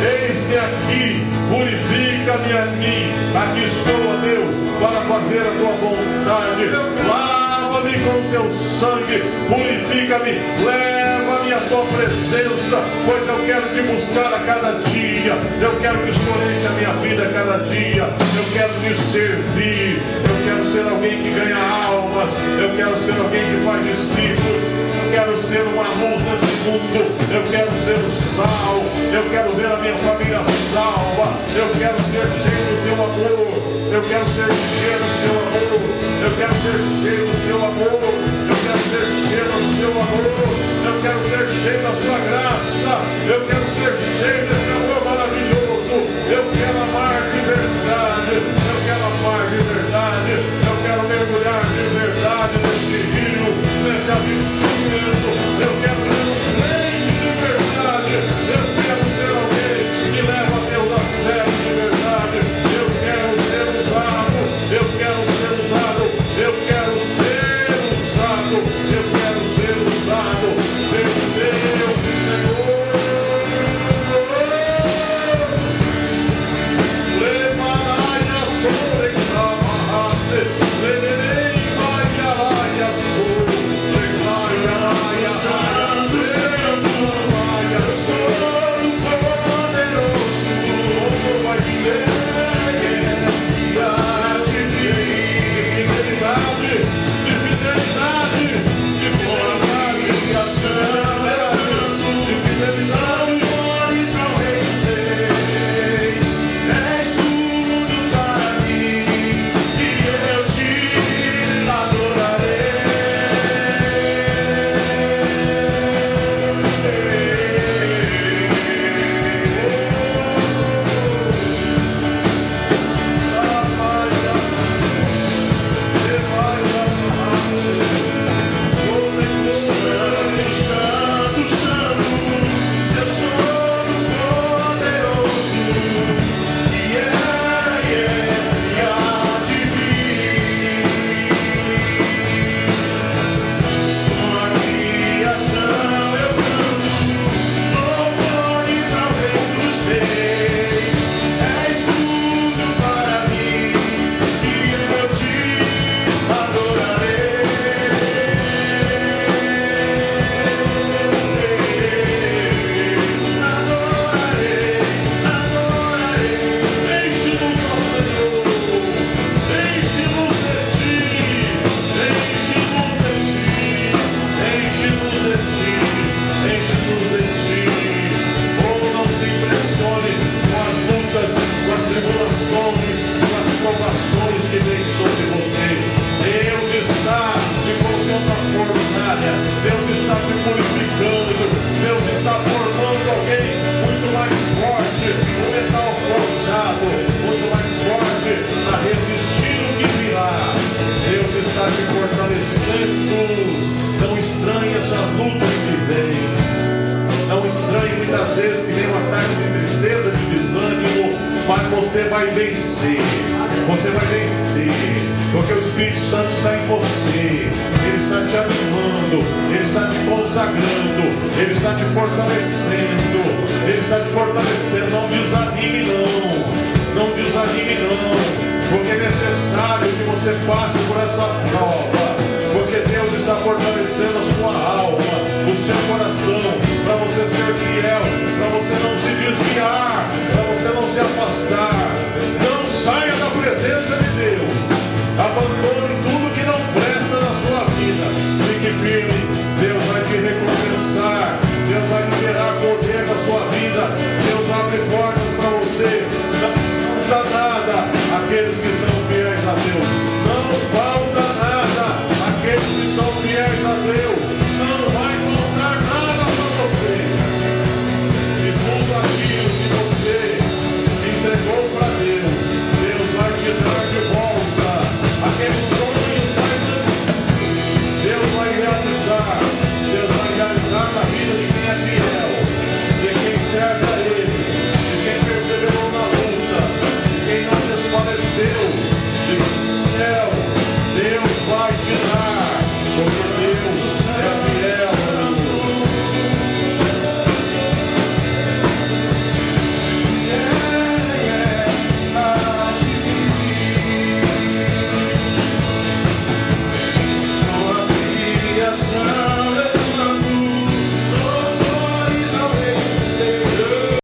Eis-me aqui, purifica-me a mim. Aqui estou, Deus, para fazer a tua vontade. Lá Lava-me com teu sangue, purifica-me, leva-me à tua presença, pois eu quero te buscar a cada dia. Eu quero que escolheste a minha vida a cada dia. Eu quero te servir. Eu quero ser alguém que ganha almas. Eu quero ser alguém que faz discípulos quero ser uma luz nesse mundo, eu quero ser o sal, eu quero ver a minha família salva, eu quero ser cheio do teu amor, eu quero ser cheio do teu amor, eu quero ser cheio do teu amor, eu quero ser cheio do teu amor, eu quero ser cheio da sua graça, eu quero ser cheio desse amor maravilhoso, eu quero amar de verdade, eu quero amar de verdade, eu quero mergulhar de verdade nesse rio, nesse aventura. Eu quero ser